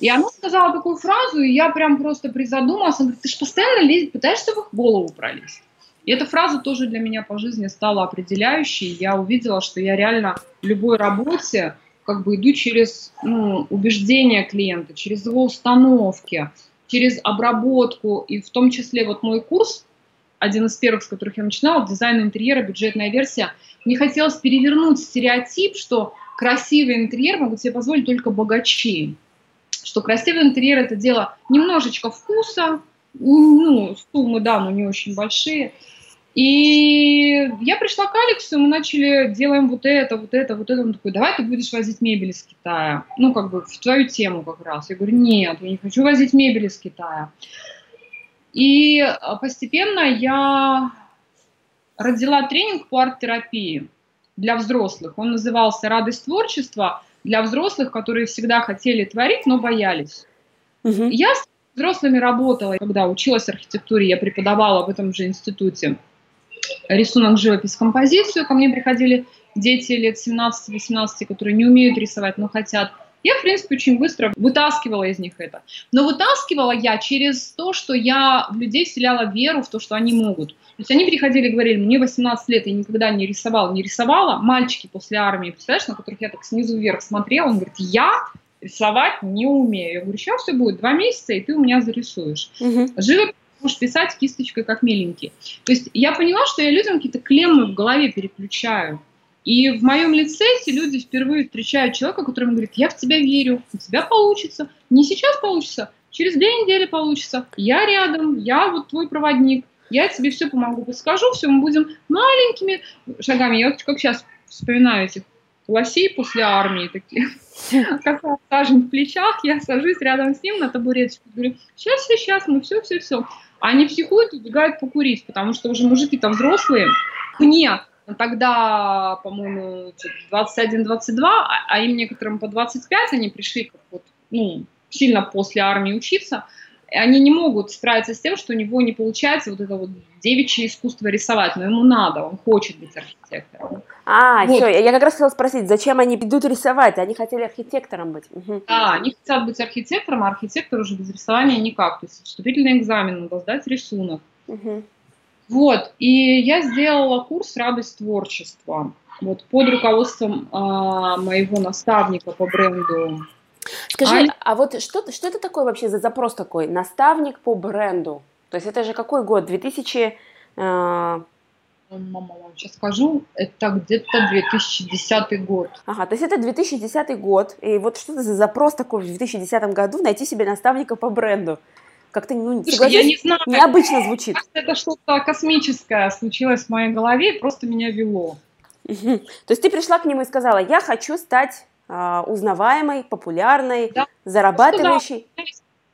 И она сказала такую фразу, и я прям просто призадумалась, она говорит, ты же постоянно лезешь, пытаешься в их голову пролезть. И эта фраза тоже для меня по жизни стала определяющей. Я увидела, что я реально в любой работе как бы иду через ну, убеждения клиента, через его установки, через обработку, и в том числе вот мой курс, один из первых, с которых я начинала, дизайн интерьера, бюджетная версия, мне хотелось перевернуть стереотип, что красивый интерьер могут себе позволить только богачи, что красивый интерьер это дело немножечко вкуса, ну, суммы, да, но не очень большие, и я пришла к Алексу, мы начали, делаем вот это, вот это, вот это. Он такой, давай ты будешь возить мебель из Китая. Ну, как бы в твою тему как раз. Я говорю, нет, я не хочу возить мебель из Китая. И а, постепенно я родила тренинг по арт-терапии для взрослых. Он назывался «Радость творчества» для взрослых, которые всегда хотели творить, но боялись. Угу. Я с взрослыми работала, когда училась архитектуре, я преподавала в этом же институте рисунок, живопись, композицию. Ко мне приходили дети лет 17-18, которые не умеют рисовать, но хотят. Я, в принципе, очень быстро вытаскивала из них это. Но вытаскивала я через то, что я в людей вселяла веру в то, что они могут. То есть они приходили и говорили, мне 18 лет, я никогда не рисовала, не рисовала. Мальчики после армии, представляешь, на которых я так снизу вверх смотрела, он говорит, я рисовать не умею. Я говорю, сейчас все будет, два месяца, и ты у меня зарисуешь. Угу. Живопись можешь писать кисточкой как миленький. То есть я поняла, что я людям какие-то клеммы в голове переключаю. И в моем лице эти люди впервые встречают человека, который говорит, я в тебя верю, у тебя получится. Не сейчас получится, через две недели получится. Я рядом, я вот твой проводник, я тебе все помогу, подскажу, все, мы будем маленькими шагами. Я вот как сейчас вспоминаю этих лосей после армии такие, как сажен в плечах, я сажусь рядом с ним на табуреточку, говорю, сейчас, сейчас, мы все, все, все. Они психуют и убегают покурить, потому что уже мужики-то взрослые. Мне тогда, по-моему, 21-22, а, а им некоторым по 25, они пришли как вот, ну, сильно после армии учиться, они не могут справиться с тем, что у него не получается вот это вот девичье искусство рисовать, но ему надо, он хочет быть архитектором. А, вот. все, я как раз хотела спросить, зачем они идут рисовать? Они хотели архитектором быть. Угу. Да, они хотят быть архитектором, а архитектор уже без рисования никак. То есть вступительный экзамен, надо сдать рисунок. Угу. Вот, и я сделала курс «Радость творчества» вот, под руководством а, моего наставника по бренду Скажи, а, а вот что, что это такое вообще за запрос такой? Наставник по бренду. То есть это же какой год? 2000... Э... Мама, сейчас скажу, это где-то 2010 год. Ага, то есть это 2010 год, и вот что это за запрос такой в 2010 году найти себе наставника по бренду? Как-то, ну, Слушай, я не знаю. необычно звучит. Это что-то космическое случилось в моей голове, просто меня вело. То есть ты пришла к нему и сказала, я хочу стать узнаваемой, популярной, да. зарабатывающей. Да.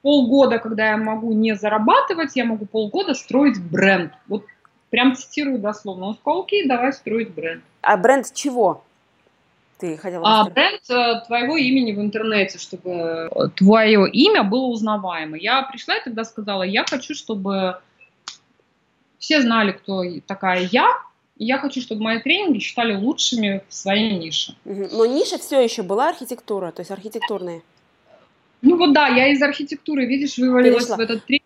Полгода, когда я могу не зарабатывать, я могу полгода строить бренд. Вот прям цитирую дословно. Он сказал, окей, давай строить бренд. А бренд чего? Ты хотела а, бренд э, твоего имени в интернете, чтобы э, твое имя было узнаваемо. Я пришла и тогда сказала, я хочу, чтобы все знали, кто такая я, и я хочу, чтобы мои тренинги считали лучшими в своей нише. Но ниша все еще была архитектура, то есть архитектурные? Ну вот да, я из архитектуры, видишь, вывалилась Перешла. в этот тренинг.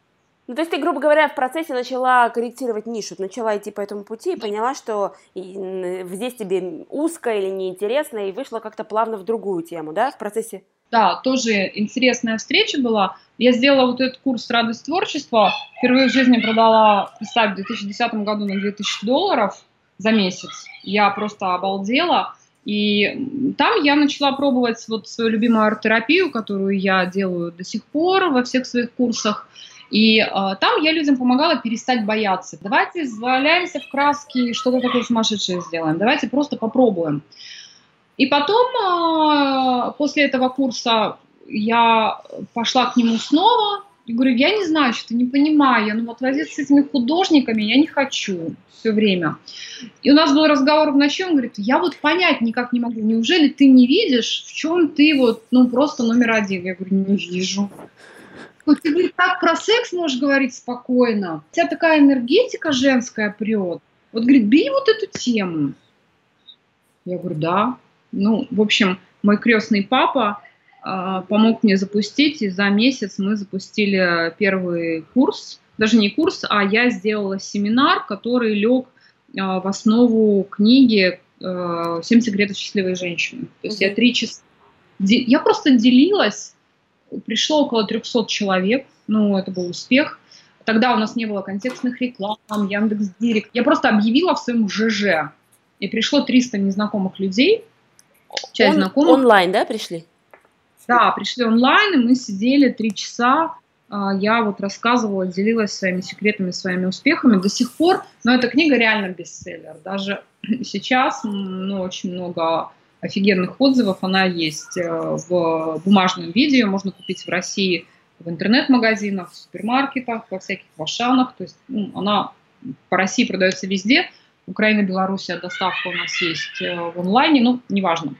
Ну, то есть ты, грубо говоря, в процессе начала корректировать нишу, начала идти по этому пути и поняла, что здесь тебе узко или неинтересно, и вышла как-то плавно в другую тему, да, в процессе? Да, тоже интересная встреча была. Я сделала вот этот курс «Радость творчества». Впервые в жизни продала, представь, в 2010 году на 2000 долларов – за месяц. Я просто обалдела. И там я начала пробовать вот свою любимую арт-терапию, которую я делаю до сих пор во всех своих курсах. И э, там я людям помогала перестать бояться. Давайте заваляемся в краски, что-то такое сумасшедшее сделаем. Давайте просто попробуем. И потом, э, после этого курса, я пошла к нему снова, я говорю, я не знаю, что-то не понимаю, я, ну вот возиться с этими художниками я не хочу все время. И у нас был разговор в ночи, он говорит, я вот понять никак не могу, неужели ты не видишь, в чем ты вот, ну просто номер один? Я говорю, не вижу. Вот ты, говорит, так про секс можешь говорить спокойно. У тебя такая энергетика женская прет. Вот, говорит, бей вот эту тему. Я говорю, да. Ну, в общем, мой крестный папа помог мне запустить, и за месяц мы запустили первый курс, даже не курс, а я сделала семинар, который лег а, в основу книги а, «Семь секретов счастливой женщины». То есть mm-hmm. я три часа... Я просто делилась, пришло около 300 человек, ну, это был успех. Тогда у нас не было контекстных реклам, Яндекс.Директ. Я просто объявила в своем ЖЖ, и пришло 300 незнакомых людей, часть Он, знакомых. Онлайн, да, пришли? Да, пришли онлайн, и мы сидели три часа. А, я вот рассказывала, делилась своими секретами, своими успехами до сих пор. Но эта книга реально бестселлер. Даже сейчас ну, очень много офигенных отзывов. Она есть э, в бумажном виде, ее можно купить в России в интернет-магазинах, в супермаркетах, во всяких вашанах. То есть ну, она по России продается везде. Украина, Белоруссия, доставка у нас есть э, в онлайне, ну, неважно.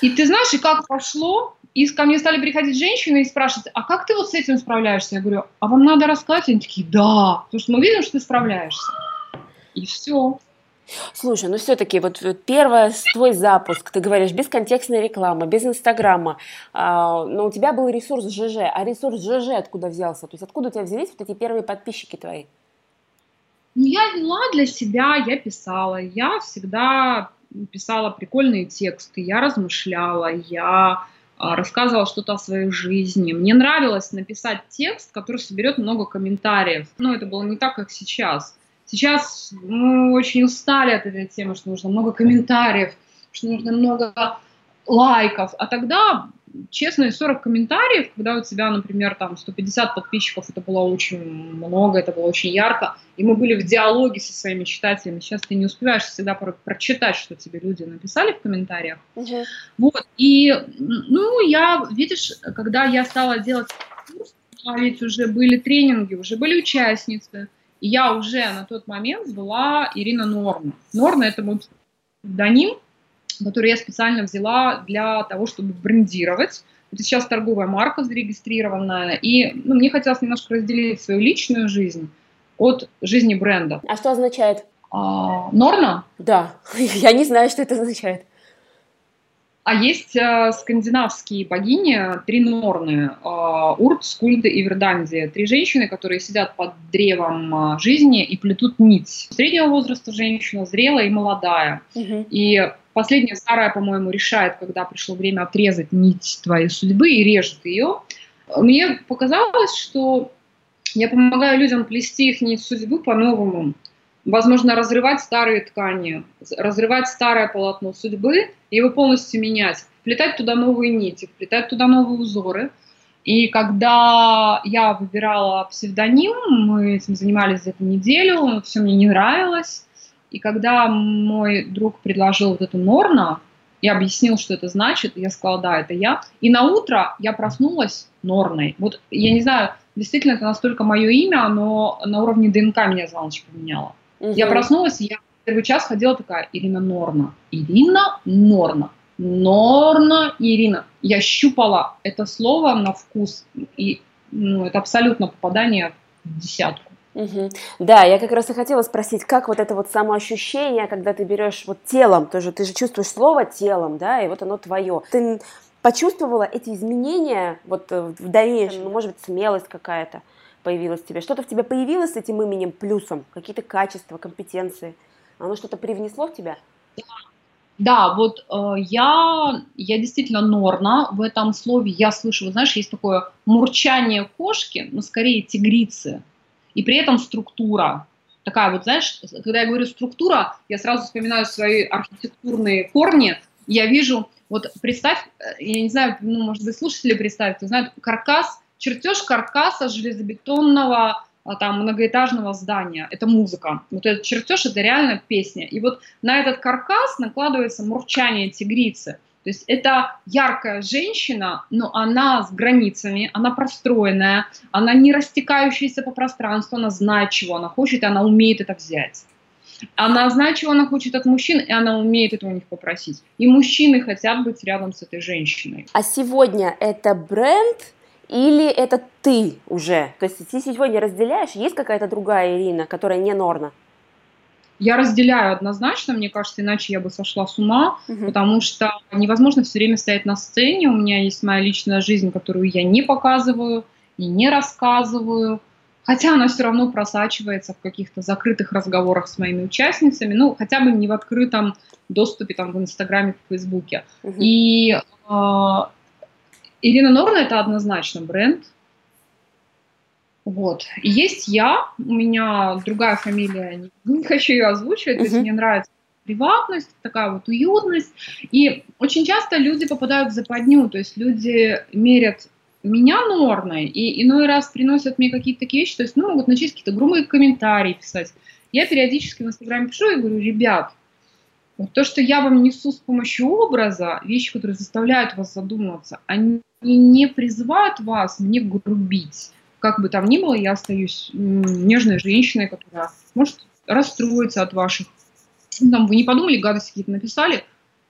И ты знаешь, и как пошло, и ко мне стали приходить женщины и спрашивать, а как ты вот с этим справляешься? Я говорю, а вам надо рассказать? Они такие, да, потому что мы видим, что ты справляешься. И все. Слушай, ну все-таки вот, вот первый твой запуск, ты говоришь, без контекстной рекламы, без Инстаграма, а, но у тебя был ресурс ЖЖ, а ресурс ЖЖ откуда взялся? То есть откуда у тебя взялись вот эти первые подписчики твои? Ну, я вела для себя, я писала, я всегда писала прикольные тексты, я размышляла, я а, рассказывала что-то о своей жизни. Мне нравилось написать текст, который соберет много комментариев. Но это было не так, как сейчас. Сейчас мы очень устали от этой темы, что нужно много комментариев, что нужно много лайков. А тогда честно, 40 комментариев, когда у тебя, например, там 150 подписчиков, это было очень много, это было очень ярко, и мы были в диалоге со своими читателями. Сейчас ты не успеваешь всегда про прочитать, что тебе люди написали в комментариях. Угу. Вот, и, ну, я, видишь, когда я стала делать курс, а ведь уже были тренинги, уже были участницы, и я уже на тот момент была Ирина Норма. Норма – это мой псевдоним, который я специально взяла для того, чтобы брендировать. Это сейчас торговая марка зарегистрированная. И ну, мне хотелось немножко разделить свою личную жизнь от жизни бренда. А что означает? А, Норна? Да, я не знаю, что это означает. А есть э, скандинавские богини, три Норны, э, Урт, Скульда и Верданди. Три женщины, которые сидят под древом э, жизни и плетут нить. Среднего возраста женщина, зрелая и молодая. Угу. И последняя старая, по-моему, решает, когда пришло время отрезать нить твоей судьбы и режет ее. Мне показалось, что я помогаю людям плести их нить судьбы по-новому возможно, разрывать старые ткани, разрывать старое полотно судьбы и его полностью менять, вплетать туда новые нити, вплетать туда новые узоры. И когда я выбирала псевдоним, мы этим занимались за эту неделю, все мне не нравилось. И когда мой друг предложил вот эту Норна, я объяснил, что это значит, я сказала, да, это я. И на утро я проснулась Норной. Вот я не знаю, действительно это настолько мое имя, но на уровне ДНК меня за ночь поменяло. Угу. Я проснулась, я первый час ходила такая, Ирина Норна. Ирина Норна. Норна Ирина. Я щупала это слово на вкус, и ну, это абсолютно попадание в десятку. Угу. Да, я как раз и хотела спросить, как вот это вот самоощущение, когда ты берешь вот телом, тоже ты же чувствуешь слово телом, да, и вот оно твое. Ты почувствовала эти изменения вот э, в дальнейшем, ну, может быть, смелость какая-то? появилось в тебе? Что-то в тебе появилось с этим именем плюсом? Какие-то качества, компетенции? Оно что-то привнесло в тебя? Да, вот э, я, я действительно норна в этом слове. Я слышу, вот знаешь, есть такое мурчание кошки, но скорее тигрицы. И при этом структура. Такая вот, знаешь, когда я говорю структура, я сразу вспоминаю свои архитектурные корни. Я вижу, вот представь, э, я не знаю, ну, может быть, слушатели представят, знают, каркас чертеж каркаса железобетонного а, там многоэтажного здания. Это музыка. Вот этот чертеж это реально песня. И вот на этот каркас накладывается мурчание тигрицы. То есть это яркая женщина, но она с границами, она простроенная, она не растекающаяся по пространству, она знает, чего она хочет, и она умеет это взять. Она знает, чего она хочет от мужчин, и она умеет это у них попросить. И мужчины хотят быть рядом с этой женщиной. А сегодня это бренд или это ты уже? То есть ты сегодня разделяешь, есть какая-то другая Ирина, которая не Норна? Я разделяю однозначно, мне кажется, иначе я бы сошла с ума, угу. потому что невозможно все время стоять на сцене. У меня есть моя личная жизнь, которую я не показываю и не рассказываю, хотя она все равно просачивается в каких-то закрытых разговорах с моими участницами, ну, хотя бы не в открытом доступе там в Инстаграме, в Фейсбуке. Угу. И э, Ирина Норна это однозначно бренд. Вот. И есть я, у меня другая фамилия, не хочу ее озвучивать, uh-huh. то есть мне нравится приватность, такая вот уютность. И очень часто люди попадают в западню, то есть люди мерят меня норной, и иной раз приносят мне какие-то такие вещи, то есть, ну, могут начать какие-то грубые комментарии писать. Я периодически в Инстаграме пишу и говорю, ребят, вот то, что я вам несу с помощью образа, вещи, которые заставляют вас задумываться, они не призывают вас мне грубить. Как бы там ни было, я остаюсь нежной женщиной, которая может расстроиться от ваших... Ну, там, вы не подумали, гадости какие-то написали.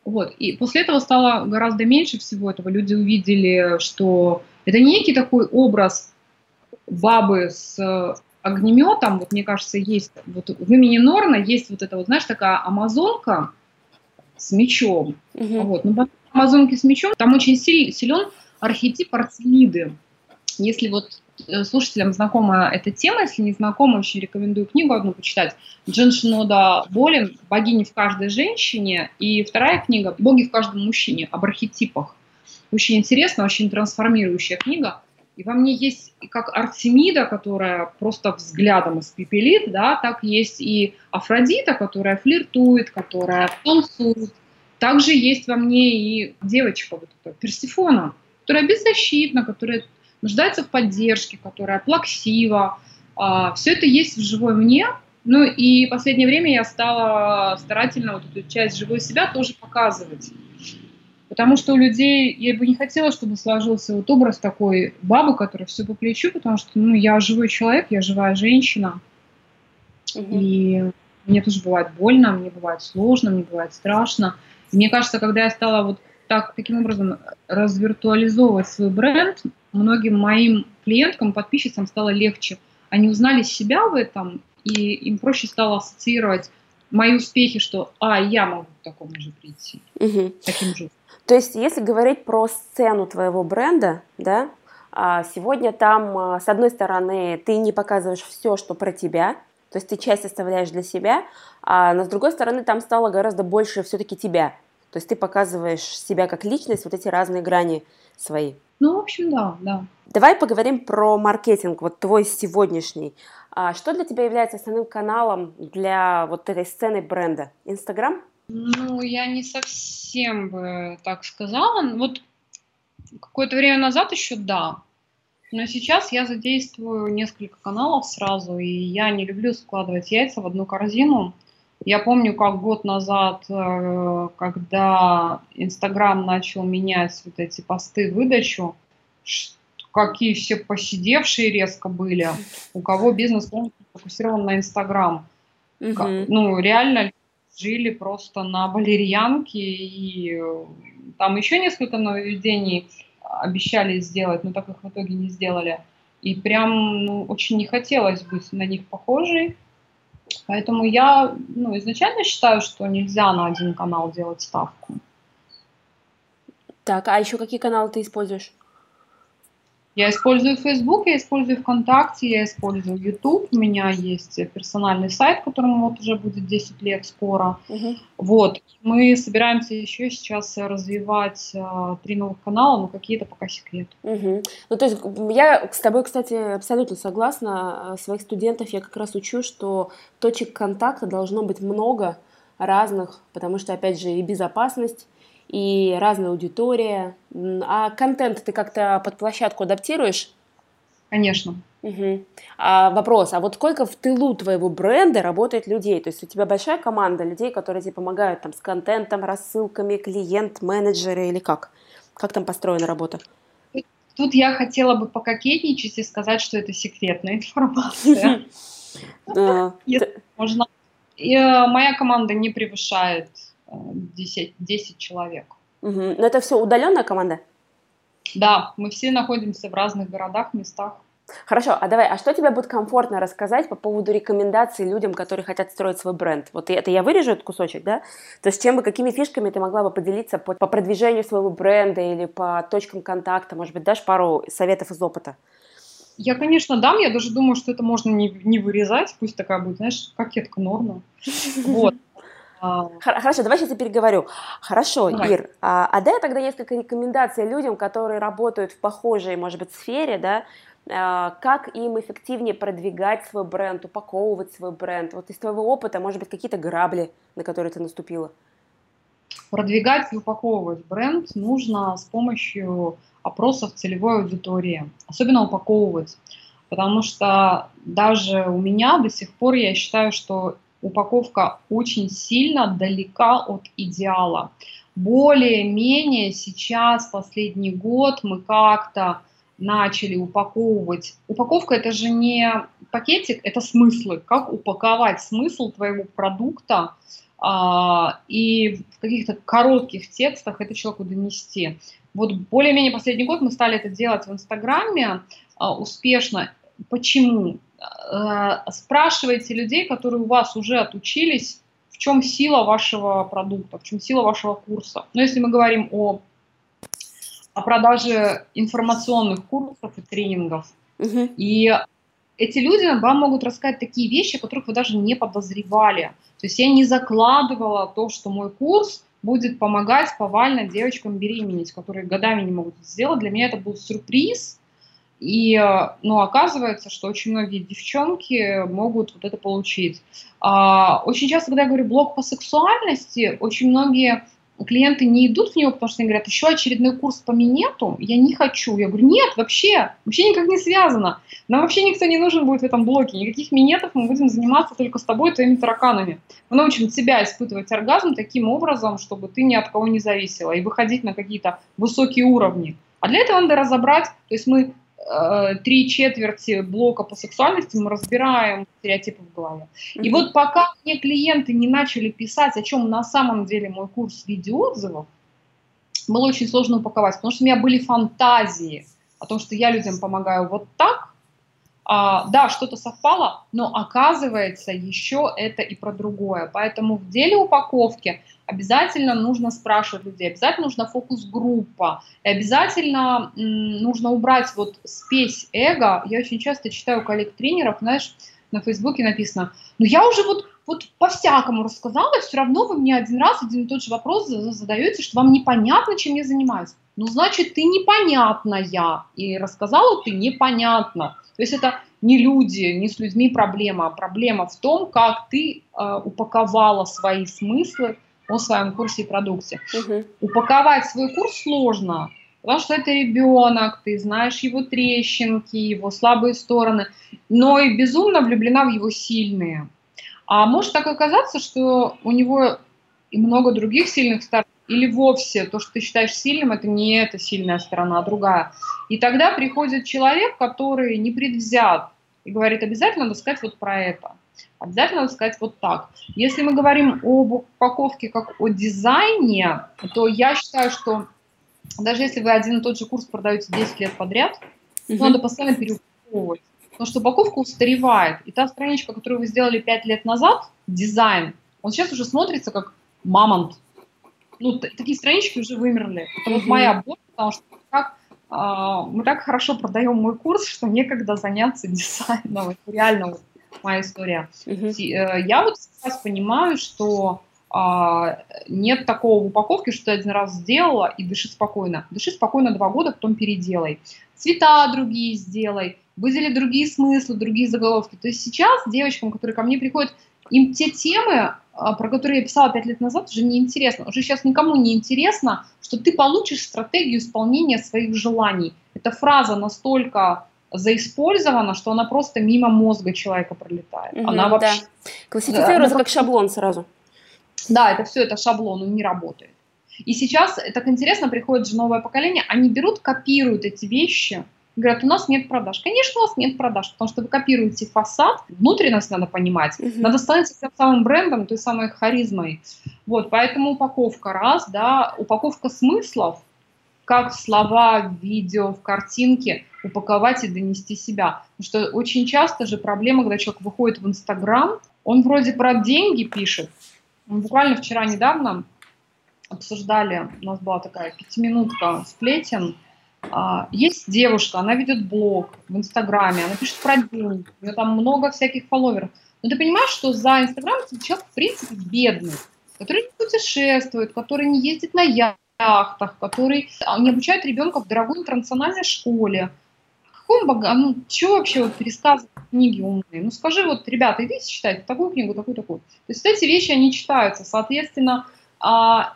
Вот. И после этого стало гораздо меньше всего этого. Люди увидели, что это не некий такой образ бабы с огнеметом. Вот мне кажется, есть вот в имени Норна есть вот эта вот, знаешь, такая амазонка, с мечом. Угу. Вот. Но Амазонки с мечом там очень силен архетип Арцелиды. Если вот э, слушателям знакома эта тема, если не знакома, очень рекомендую книгу одну почитать. Джен Шинода Болин «Богини в каждой женщине» и вторая книга «Боги в каждом мужчине» об архетипах. Очень интересная, очень трансформирующая книга. И во мне есть как Артемида, которая просто взглядом испепелит, да, так есть и Афродита, которая флиртует, которая танцует. Также есть во мне и девочка, вот эта Персифона, которая беззащитна, которая нуждается в поддержке, которая плаксива. А, все это есть в живой мне. Ну и в последнее время я стала старательно вот эту часть живой себя тоже показывать. Потому что у людей, я бы не хотела, чтобы сложился вот образ такой бабы, которая все по плечу, потому что, ну, я живой человек, я живая женщина. Угу. И мне тоже бывает больно, мне бывает сложно, мне бывает страшно. И мне кажется, когда я стала вот так, таким образом развиртуализовывать свой бренд, многим моим клиенткам, подписчицам стало легче. Они узнали себя в этом, и им проще стало ассоциировать мои успехи, что «а, я могу к такому же прийти», угу. таким же. То есть, если говорить про сцену твоего бренда, да, а, сегодня там, а, с одной стороны, ты не показываешь все, что про тебя, то есть ты часть оставляешь для себя, а но с другой стороны, там стало гораздо больше все-таки тебя. То есть ты показываешь себя как личность, вот эти разные грани свои. Ну, в общем, да, да. Давай поговорим про маркетинг, вот твой сегодняшний. А что для тебя является основным каналом для вот этой сцены бренда? Инстаграм? Ну, я не совсем бы так сказала. Вот какое-то время назад еще да. Но сейчас я задействую несколько каналов сразу, и я не люблю складывать яйца в одну корзину. Я помню, как год назад, э, когда Инстаграм начал менять вот эти посты выдачу, какие все посидевшие резко были, у кого бизнес полностью фокусирован на Инстаграм. Mm-hmm. Ну, реально жили просто на валерьянке, и э, там еще несколько нововведений обещали сделать, но так их в итоге не сделали. И прям ну, очень не хотелось быть на них похожей. Поэтому я ну, изначально считаю, что нельзя на один канал делать ставку. Так, а еще какие каналы ты используешь? Я использую Facebook, я использую ВКонтакте, я использую YouTube. У меня есть персональный сайт, которому вот уже будет 10 лет скоро. Угу. Вот. Мы собираемся еще сейчас развивать э, три новых канала, но какие-то пока секрет. Угу. Ну, то есть я с тобой, кстати, абсолютно согласна. Своих студентов я как раз учу, что точек контакта должно быть много разных, потому что, опять же, и безопасность, и разная аудитория. А контент ты как-то под площадку адаптируешь? Конечно. Угу. А вопрос, а вот сколько в тылу твоего бренда работает людей? То есть у тебя большая команда людей, которые тебе помогают там с контентом, рассылками, клиент, менеджеры или как? Как там построена работа? Тут я хотела бы пококетничать и сказать, что это секретная информация. Можно. Э, моя команда не превышает 10, 10 человек. Угу. Но это все удаленная команда? Да, мы все находимся в разных городах, местах. Хорошо, а давай, а что тебе будет комфортно рассказать по поводу рекомендаций людям, которые хотят строить свой бренд? Вот это я вырежу этот кусочек, да? То есть чем бы, какими фишками ты могла бы поделиться по, по продвижению своего бренда или по точкам контакта? Может быть, дашь пару советов из опыта? Я, конечно, дам, я даже думаю, что это можно не, не вырезать, пусть такая будет, знаешь, кокетка норма. Вот. Хорошо, давай сейчас я переговорю. Хорошо, давай. Ир, а, а дай тогда несколько рекомендаций людям, которые работают в похожей, может быть, сфере, да, а, как им эффективнее продвигать свой бренд, упаковывать свой бренд? Вот из твоего опыта, может быть, какие-то грабли, на которые ты наступила? Продвигать и упаковывать бренд нужно с помощью опросов целевой аудитории, особенно упаковывать, потому что даже у меня до сих пор я считаю, что упаковка очень сильно далека от идеала. Более-менее сейчас, последний год, мы как-то начали упаковывать. Упаковка это же не пакетик, это смыслы. Как упаковать смысл твоего продукта а, и в каких-то коротких текстах это человеку донести. Вот более-менее последний год мы стали это делать в Инстаграме а, успешно. Почему? Э, спрашивайте людей, которые у вас уже отучились, в чем сила вашего продукта, в чем сила вашего курса. Но если мы говорим о, о продаже информационных курсов и тренингов, угу. и эти люди вам могут рассказать такие вещи, о которых вы даже не подозревали. То есть я не закладывала то, что мой курс будет помогать повально девочкам беременеть, которые годами не могут сделать. Для меня это был сюрприз, и э, ну, оказывается, что очень многие девчонки могут вот это получить. А, очень часто, когда я говорю блог по сексуальности, очень многие клиенты не идут в него, потому что они говорят, еще очередной курс по минету, я не хочу. Я говорю, нет, вообще, вообще никак не связано. Нам вообще никто не нужен будет в этом блоке. Никаких минетов мы будем заниматься только с тобой и твоими тараканами. Мы научим тебя испытывать оргазм таким образом, чтобы ты ни от кого не зависела и выходить на какие-то высокие уровни. А для этого надо разобрать, то есть мы три четверти блока по сексуальности мы разбираем стереотипы в голове. Mm-hmm. И вот пока мне клиенты не начали писать, о чем на самом деле мой курс видеоотзывов, было очень сложно упаковать, потому что у меня были фантазии о том, что я людям помогаю вот так, а, да, что-то совпало, но оказывается еще это и про другое. Поэтому в деле упаковки обязательно нужно спрашивать людей, обязательно нужна фокус-группа, и обязательно нужно убрать вот спесь эго. Я очень часто читаю коллег-тренеров, знаешь, на Фейсбуке написано, ну я уже вот, вот по-всякому рассказала, все равно вы мне один раз один и тот же вопрос задаете, что вам непонятно, чем я занимаюсь. Ну, значит, ты непонятная, и рассказала ты непонятно. То есть это не люди, не с людьми проблема, а проблема в том, как ты э, упаковала свои смыслы о своем курсе и продукте. Угу. Упаковать свой курс сложно, потому что это ребенок, ты знаешь его трещинки, его слабые стороны, но и безумно влюблена в его сильные. А может так оказаться, что у него и много других сильных сторон, или вовсе то, что ты считаешь сильным, это не эта сильная сторона, а другая. И тогда приходит человек, который не предвзят и говорит, обязательно надо сказать вот про это. Обязательно надо сказать вот так. Если мы говорим об упаковке как о дизайне, то я считаю, что даже если вы один и тот же курс продаете 10 лет подряд, mm-hmm. то надо постоянно переупаковывать. Потому что упаковка устаревает. И та страничка, которую вы сделали 5 лет назад, дизайн, он сейчас уже смотрится как мамонт ну, такие странички уже вымерли. Это вот моя боль, потому что как, э, мы так хорошо продаем мой курс, что некогда заняться дизайном. Это реально вот моя история. Uh-huh. Я вот сейчас понимаю, что э, нет такого в упаковке, что ты один раз сделала и дыши спокойно. Дыши спокойно два года, потом переделай. Цвета другие сделай, выдели другие смыслы, другие заголовки. То есть сейчас девочкам, которые ко мне приходят, им те темы, а, про которые я писала пять лет назад, уже не интересно. Уже сейчас никому не интересно, что ты получишь стратегию исполнения своих желаний. Эта фраза настолько заиспользована, что она просто мимо мозга человека пролетает. Угу, она вообще... Да. Классифицируется да, как шаблон сразу. Да, это все, это шаблон, он не работает. И сейчас, так интересно, приходит же новое поколение, они берут, копируют эти вещи, Говорят, у нас нет продаж. Конечно, у вас нет продаж, потому что вы копируете фасад, внутренность надо понимать, угу. надо становиться тем самым брендом, той самой харизмой. Вот, поэтому упаковка раз, да, упаковка смыслов, как слова, видео, в картинке упаковать и донести себя. Потому что очень часто же проблема, когда человек выходит в Инстаграм, он вроде про деньги пишет. Буквально вчера недавно обсуждали, у нас была такая пятиминутка сплетен, есть девушка, она ведет блог в Инстаграме, она пишет про деньги, у нее там много всяких фолловеров. Но ты понимаешь, что за Инстаграм человек, в принципе, бедный, который не путешествует, который не ездит на яхтах, который а, не обучает ребенка в дорогой интернациональной школе. Какой бога... Ну, что вообще вот пересказывать книги умные? Ну, скажи вот, ребята, идите читать такую книгу, такую, такую. То есть эти вещи, они читаются. Соответственно, а,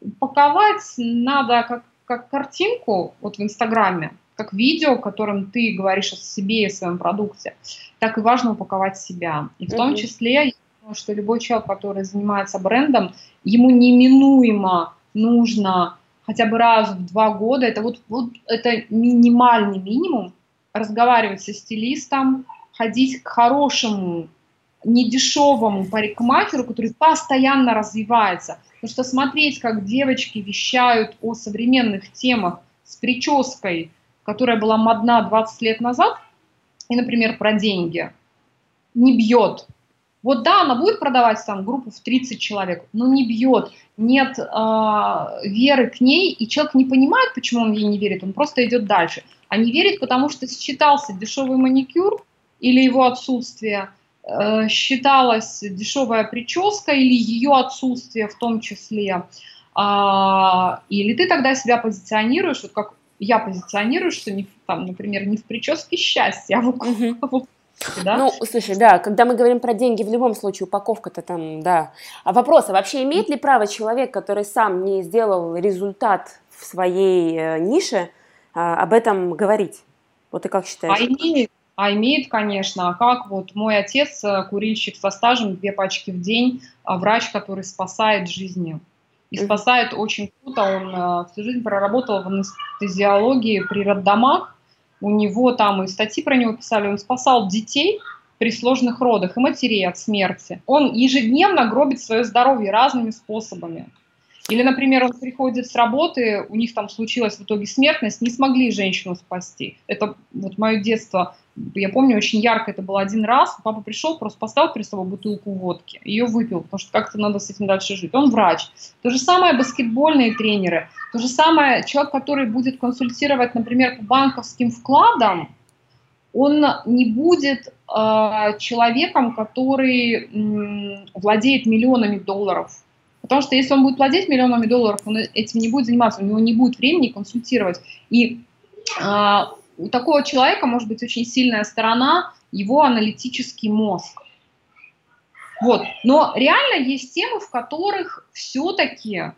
упаковать надо как как картинку вот в Инстаграме, как видео, в котором ты говоришь о себе и о своем продукте, так и важно упаковать себя. И в том числе, я думаю, что любой человек, который занимается брендом, ему неминуемо нужно хотя бы раз в два года, это вот, вот это минимальный минимум, разговаривать со стилистом, ходить к хорошему, недешевому парикмахеру, который постоянно развивается – Потому что смотреть, как девочки вещают о современных темах с прической, которая была модна 20 лет назад, и, например, про деньги, не бьет. Вот да, она будет продавать там группу в 30 человек, но не бьет, нет э, веры к ней, и человек не понимает, почему он ей не верит, он просто идет дальше. А не верит, потому что считался дешевый маникюр или его отсутствие – считалась дешевая прическа или ее отсутствие в том числе. А, или ты тогда себя позиционируешь, вот как я позиционирую, что, не, там, например, не в прическе счастья, а в, угу. Да? Ну, слушай, да, когда мы говорим про деньги, в любом случае упаковка-то там, да. А вопрос, а вообще имеет ли право человек, который сам не сделал результат в своей э, нише, э, об этом говорить? Вот ты как считаешь? А имеет, а имеет, конечно, а как вот мой отец, э, курильщик со стажем, две пачки в день, а врач, который спасает жизни. И спасает очень круто. Он э, всю жизнь проработал в анестезиологии при роддомах. У него там и статьи про него писали. Он спасал детей при сложных родах и матерей от смерти. Он ежедневно гробит свое здоровье разными способами. Или, например, он приходит с работы, у них там случилась в итоге смертность, не смогли женщину спасти. Это вот мое детство, я помню очень ярко, это был один раз. Папа пришел, просто поставил перед собой бутылку водки, ее выпил, потому что как-то надо с этим дальше жить. Он врач. То же самое баскетбольные тренеры, то же самое человек, который будет консультировать, например, по банковским вкладам, он не будет э, человеком, который э, владеет миллионами долларов Потому что если он будет владеть миллионами долларов, он этим не будет заниматься, у него не будет времени консультировать. И э, у такого человека может быть очень сильная сторона его аналитический мозг. Вот. Но реально есть темы, в которых все-таки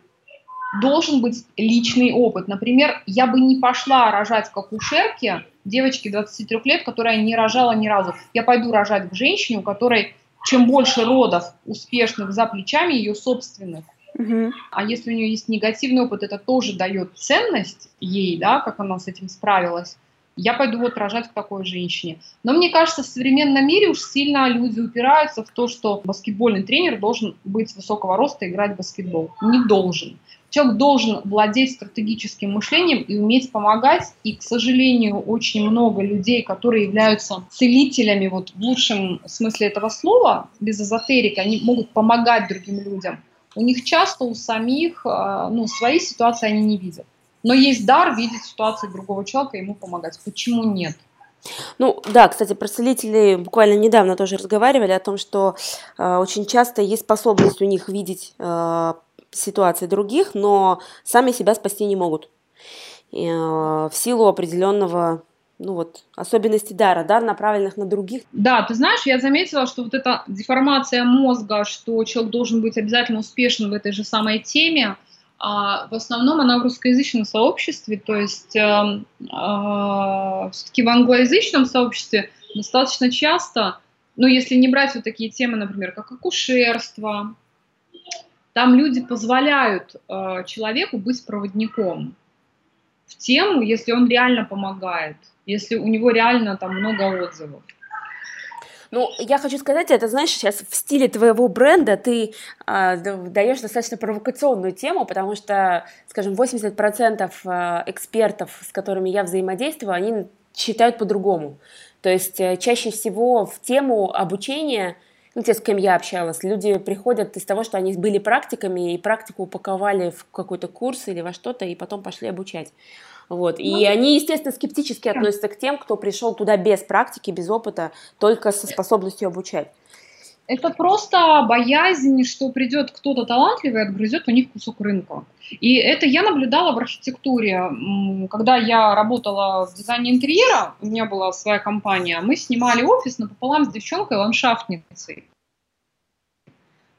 должен быть личный опыт. Например, я бы не пошла рожать как у Шерки, девочки 23 лет, которая не рожала ни разу. Я пойду рожать к женщине, у которой чем больше родов успешных за плечами ее собственных, угу. а если у нее есть негативный опыт, это тоже дает ценность ей, да, как она с этим справилась. Я пойду вот рожать к такой женщине. Но мне кажется, в современном мире уж сильно люди упираются в то, что баскетбольный тренер должен быть высокого роста и играть в баскетбол. Не должен. Человек должен владеть стратегическим мышлением и уметь помогать. И, к сожалению, очень много людей, которые являются целителями, вот в лучшем смысле этого слова, без эзотерики, они могут помогать другим людям. У них часто у самих, а, ну, свои ситуации они не видят. Но есть дар видеть ситуации другого человека и ему помогать. Почему нет? Ну да, кстати, про целителей буквально недавно тоже разговаривали о том, что э, очень часто есть способность у них видеть э, ситуации других, но сами себя спасти не могут. И, э, в силу определенного ну вот, особенности дара, дар направленных на других. Да, ты знаешь, я заметила, что вот эта деформация мозга, что человек должен быть обязательно успешен в этой же самой теме, а в основном она в русскоязычном сообществе, то есть э, э, все-таки в англоязычном сообществе достаточно часто, ну если не брать вот такие темы, например, как акушерство, там люди позволяют э, человеку быть проводником в тему, если он реально помогает, если у него реально там много отзывов. Ну, я хочу сказать, это, знаешь, сейчас в стиле твоего бренда ты э, даешь достаточно провокационную тему, потому что, скажем, 80% а, экспертов, с которыми я взаимодействую, они считают по-другому. То есть э, чаще всего в тему обучения ну, те, с кем я общалась, люди приходят из того, что они были практиками и практику упаковали в какой-то курс или во что-то, и потом пошли обучать. Вот. И ну, они, естественно, скептически относятся к тем, кто пришел туда без практики, без опыта, только со способностью обучать. Это просто боязнь, что придет кто-то талантливый и отгрызет у них кусок рынка. И это я наблюдала в архитектуре. Когда я работала в дизайне интерьера, у меня была своя компания, мы снимали офис напополам с девчонкой-ландшафтницей.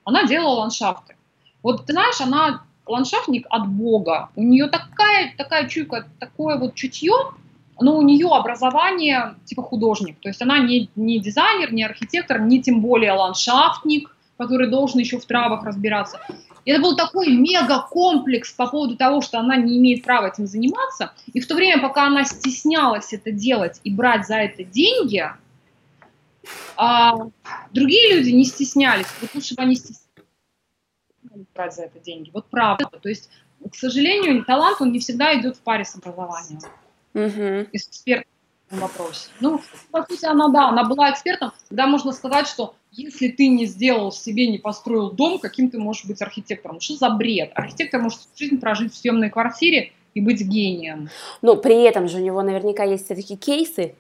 Она делала ландшафты. Вот ты знаешь, она ландшафтник от Бога. У нее такая, такая чуйка, такое вот чутье, но у нее образование типа художник. То есть она не, не дизайнер, не архитектор, не тем более ландшафтник, который должен еще в травах разбираться. И это был такой мега-комплекс по поводу того, что она не имеет права этим заниматься. И в то время, пока она стеснялась это делать и брать за это деньги, а другие люди не стеснялись. Вот лучше бы они стеснялись брать за это деньги. Вот правда. То есть, к сожалению, талант, он не всегда идет в паре с образованием. Угу. И с экспертом вопросе. Ну, по сути, она, да, она была экспертом. Да, можно сказать, что если ты не сделал себе, не построил дом, каким ты можешь быть архитектором? Что за бред? Архитектор может всю жизнь прожить в съемной квартире и быть гением. Но при этом же у него наверняка есть все-таки кейсы,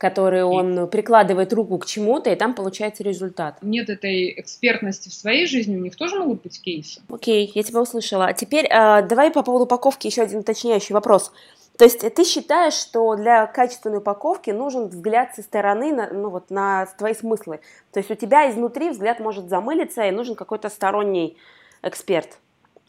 которые он прикладывает руку к чему-то, и там получается результат. Нет этой экспертности в своей жизни, у них тоже могут быть кейсы. Окей, я тебя услышала. А теперь э, давай по поводу упаковки еще один уточняющий вопрос. То есть ты считаешь, что для качественной упаковки нужен взгляд со стороны на, ну, вот, на твои смыслы. То есть у тебя изнутри взгляд может замылиться, и нужен какой-то сторонний эксперт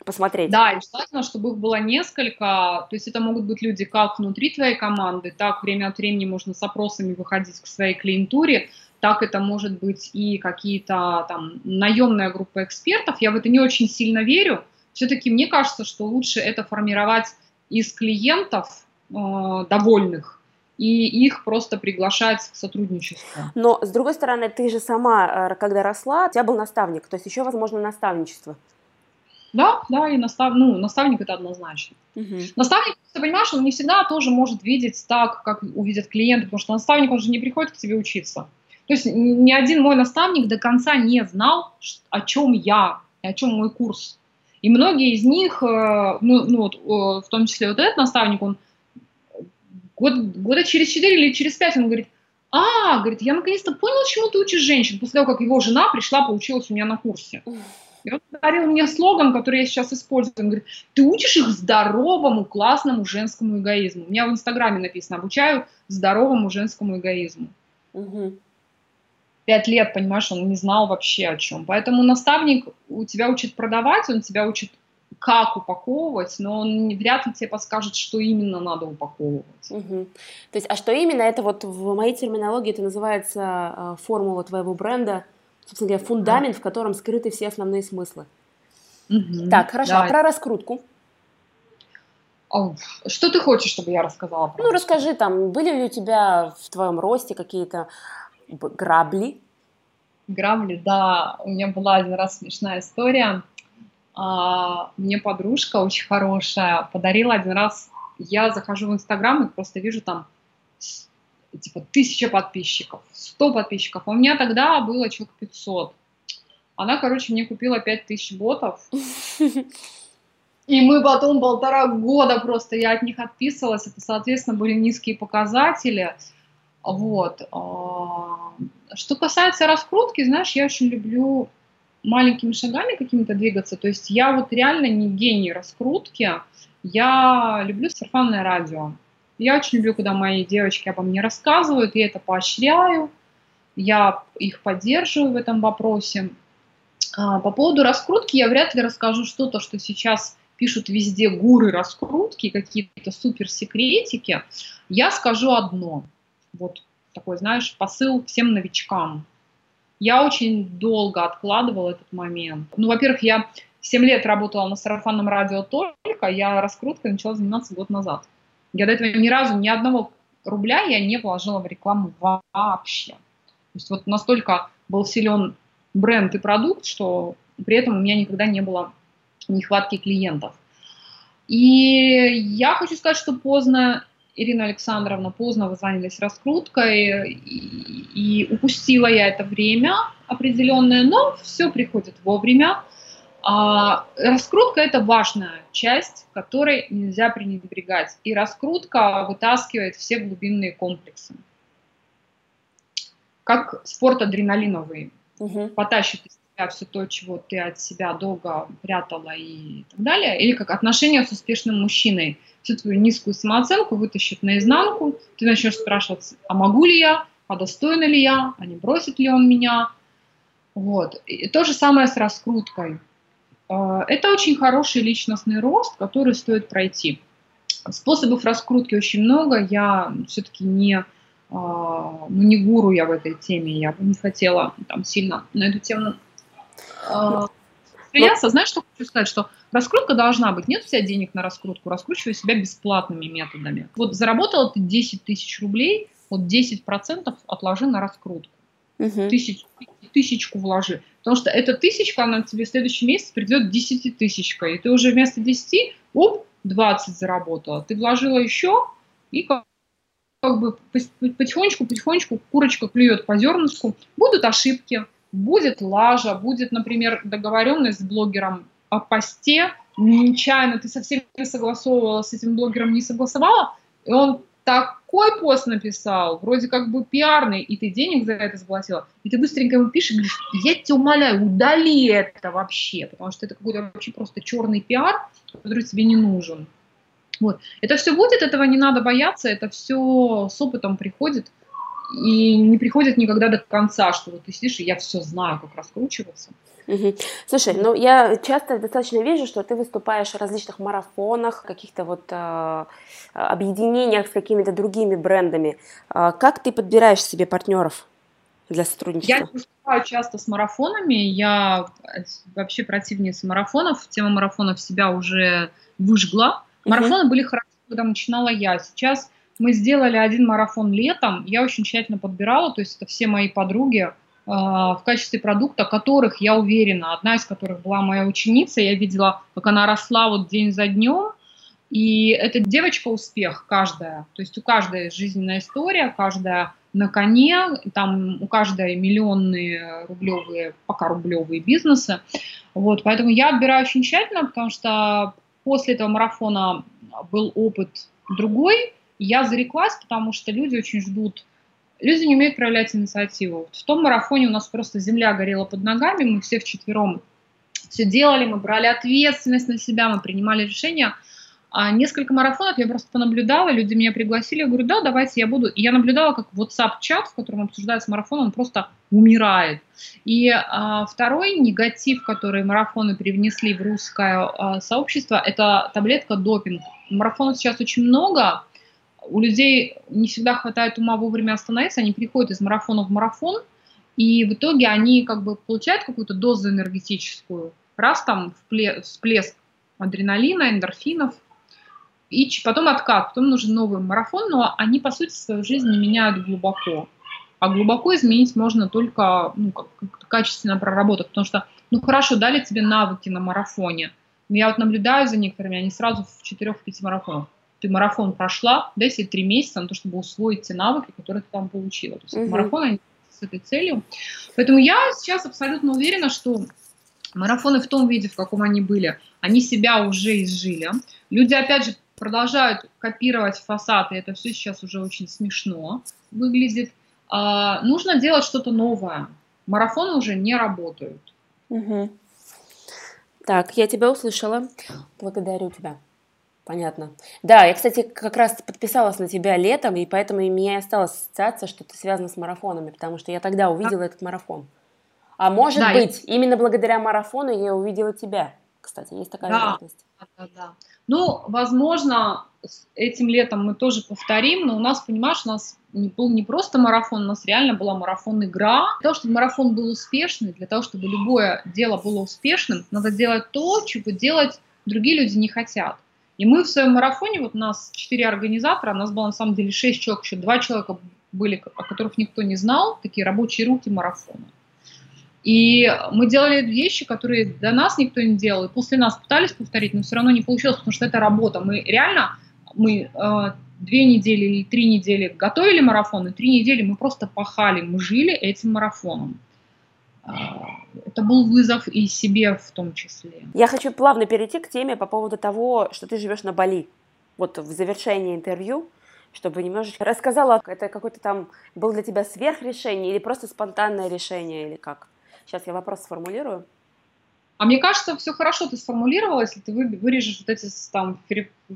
посмотреть. Да, и желательно, чтобы их было несколько. То есть это могут быть люди как внутри твоей команды, так время от времени можно с опросами выходить к своей клиентуре, так это может быть и какие-то там наемная группа экспертов. Я в это не очень сильно верю. Все-таки мне кажется, что лучше это формировать из клиентов э, довольных, и их просто приглашать к сотрудничеству. Но, с другой стороны, ты же сама, э, когда росла, у тебя был наставник, то есть еще, возможно, наставничество. Да, да, и настав... ну, наставник это однозначно. Угу. Наставник, ты понимаешь, он не всегда тоже может видеть так, как увидят клиенты, потому что наставник, он же не приходит к тебе учиться. То есть ни один мой наставник до конца не знал, о чем я, о чем мой курс. И многие из них, э, ну, ну вот, в том числе вот этот наставник, он год, года через 4 или через 5, он говорит, а, говорит, я наконец-то понял, чему ты учишь женщин, после того, как его жена пришла, поучилась у меня на курсе. И он подарил мне слоган, который я сейчас использую. Он говорит, ты учишь их здоровому, классному женскому эгоизму. У меня в Инстаграме написано, обучаю здоровому женскому эгоизму. Угу. Пять лет, понимаешь, он не знал вообще о чем. Поэтому наставник у тебя учит продавать, он тебя учит как упаковывать, но он вряд ли тебе подскажет, что именно надо упаковывать. Угу. То есть, а что именно, это вот в моей терминологии это называется э, формула твоего бренда, собственно говоря, фундамент, в котором скрыты все основные смыслы. Угу. Так, хорошо, да. а про раскрутку? Что ты хочешь, чтобы я рассказала? Про ну, расскажи, там, были ли у тебя в твоем росте какие-то грабли? Грабли, да. У меня была один раз смешная история. А, мне подружка очень хорошая подарила один раз. Я захожу в Инстаграм и просто вижу там типа тысяча подписчиков, сто подписчиков. У меня тогда было человек 500. Она, короче, мне купила 5000 ботов. И мы потом полтора года просто, я от них отписывалась, это, соответственно, были низкие показатели. Вот. А, что касается раскрутки, знаешь, я очень люблю маленькими шагами какими-то двигаться. То есть я вот реально не гений раскрутки. Я люблю сарафанное радио. Я очень люблю, когда мои девочки обо мне рассказывают, я это поощряю, я их поддерживаю в этом вопросе. А, по поводу раскрутки я вряд ли расскажу что-то, что сейчас пишут везде гуры раскрутки, какие-то суперсекретики. Я скажу одно. Вот такой, знаешь, посыл всем новичкам. Я очень долго откладывала этот момент. Ну, во-первых, я 7 лет работала на сарафанном радио только, я раскруткой начала заниматься год назад. Я до этого ни разу ни одного рубля я не вложила в рекламу вообще. То есть вот настолько был силен бренд и продукт, что при этом у меня никогда не было нехватки клиентов. И я хочу сказать, что поздно Ирина Александровна, поздно вы занялись раскруткой, и, и упустила я это время определенное, но все приходит вовремя. А, раскрутка – это важная часть, которой нельзя пренебрегать. И раскрутка вытаскивает все глубинные комплексы. Как спорт адреналиновый. Угу. Потащит из тебя все то, чего ты от себя долго прятала и так далее. Или как отношения с успешным мужчиной – всю твою низкую самооценку вытащит наизнанку, ты начнешь спрашивать, а могу ли я, а достойна ли я, а не бросит ли он меня. Вот. И то же самое с раскруткой. А, это очень хороший личностный рост, который стоит пройти. Способов раскрутки очень много. Я все-таки не, а, ну, не гуру я в этой теме. Я бы не хотела там сильно на эту тему а, смеяться. Знаешь, что хочу сказать? Что Раскрутка должна быть. Нет у тебя денег на раскрутку, раскручивай себя бесплатными методами. Вот заработала ты 10 тысяч рублей, вот 10% отложи на раскрутку. Угу. Тысяч, тысячку вложи. Потому что эта тысячка, она тебе в следующий месяц придет 10 тысячкой. И ты уже вместо 10, оп, 20 заработала. Ты вложила еще, и как, бы потихонечку, потихонечку курочка клюет по зернышку. Будут ошибки, будет лажа, будет, например, договоренность с блогером о посте, нечаянно ты со всеми согласовывала, с этим блогером не согласовала, и он такой пост написал, вроде как бы пиарный, и ты денег за это заплатила, и ты быстренько ему пишешь говоришь, я тебя умоляю, удали это вообще, потому что это какой-то вообще просто черный пиар, который тебе не нужен. Вот. Это все будет, этого не надо бояться, это все с опытом приходит, и не приходит никогда до конца, что вот ты сидишь, и я все знаю, как раскручиваться. Угу. Слушай, ну я часто достаточно вижу, что ты выступаешь в различных марафонах, каких-то вот э, объединениях с какими-то другими брендами. Э, как ты подбираешь себе партнеров для сотрудничества? Я выступаю часто с марафонами, я вообще противница марафонов, тема марафонов себя уже выжгла. Марафоны угу. были хорошо, когда начинала я. Сейчас мы сделали один марафон летом, я очень тщательно подбирала, то есть это все мои подруги, в качестве продукта, которых, я уверена, одна из которых была моя ученица, я видела, как она росла вот день за днем, и эта девочка успех каждая, то есть у каждой жизненная история, каждая на коне, там у каждой миллионные рублевые, пока рублевые бизнесы. Вот, поэтому я отбираю очень тщательно, потому что после этого марафона был опыт другой, я зареклась, потому что люди очень ждут, люди не умеют проявлять инициативу. В том марафоне у нас просто земля горела под ногами, мы все вчетвером все делали, мы брали ответственность на себя, мы принимали решения – а несколько марафонов я просто понаблюдала, люди меня пригласили, я говорю, да, давайте я буду. И я наблюдала, как WhatsApp-чат, в котором обсуждается марафон, он просто умирает. И а, второй негатив, который марафоны привнесли в русское а, сообщество, это таблетка допинг. Марафонов сейчас очень много, у людей не всегда хватает ума вовремя остановиться, они приходят из марафона в марафон, и в итоге они как бы получают какую-то дозу энергетическую, раз там всплеск адреналина, эндорфинов – и потом откат, потом нужен новый марафон, но они, по сути, свою жизнь не меняют глубоко. А глубоко изменить можно только ну, как, как качественно проработать, потому что, ну хорошо, дали тебе навыки на марафоне, но я вот наблюдаю за некоторыми, они сразу в 4-5 марафонах. Ты марафон прошла, дай себе 3 месяца на то, чтобы усвоить те навыки, которые ты там получила. То есть угу. марафон они с этой целью. Поэтому я сейчас абсолютно уверена, что марафоны в том виде, в каком они были, они себя уже изжили. Люди, опять же, продолжают копировать фасад, и это все сейчас уже очень смешно выглядит. А, нужно делать что-то новое. Марафоны уже не работают. Угу. Так, я тебя услышала. Благодарю тебя. Понятно. Да, я, кстати, как раз подписалась на тебя летом, и поэтому у меня и осталась ассоциация, что ты связана с марафонами, потому что я тогда увидела этот марафон. А может да, быть, я... именно благодаря марафону я увидела тебя. Кстати, есть такая да, вероятность. Да, да. Ну, возможно, этим летом мы тоже повторим, но у нас, понимаешь, у нас не был не просто марафон, у нас реально была марафон-игра. Для того, чтобы марафон был успешный, для того, чтобы любое дело было успешным, надо делать то, чего делать другие люди не хотят. И мы в своем марафоне, вот нас четыре организатора, нас было на самом деле шесть человек, еще два человека были, о которых никто не знал, такие рабочие руки марафона. И мы делали вещи, которые до нас никто не делал, и после нас пытались повторить, но все равно не получилось, потому что это работа. Мы реально, мы э, две недели или три недели готовили марафон, и три недели мы просто пахали, мы жили этим марафоном. Это был вызов и себе в том числе. Я хочу плавно перейти к теме по поводу того, что ты живешь на Бали. Вот в завершении интервью, чтобы немножечко рассказала, это какое-то там было для тебя сверхрешение или просто спонтанное решение, или как? Сейчас я вопрос сформулирую. А мне кажется, все хорошо ты сформулировала, если ты вырежешь вот эти там,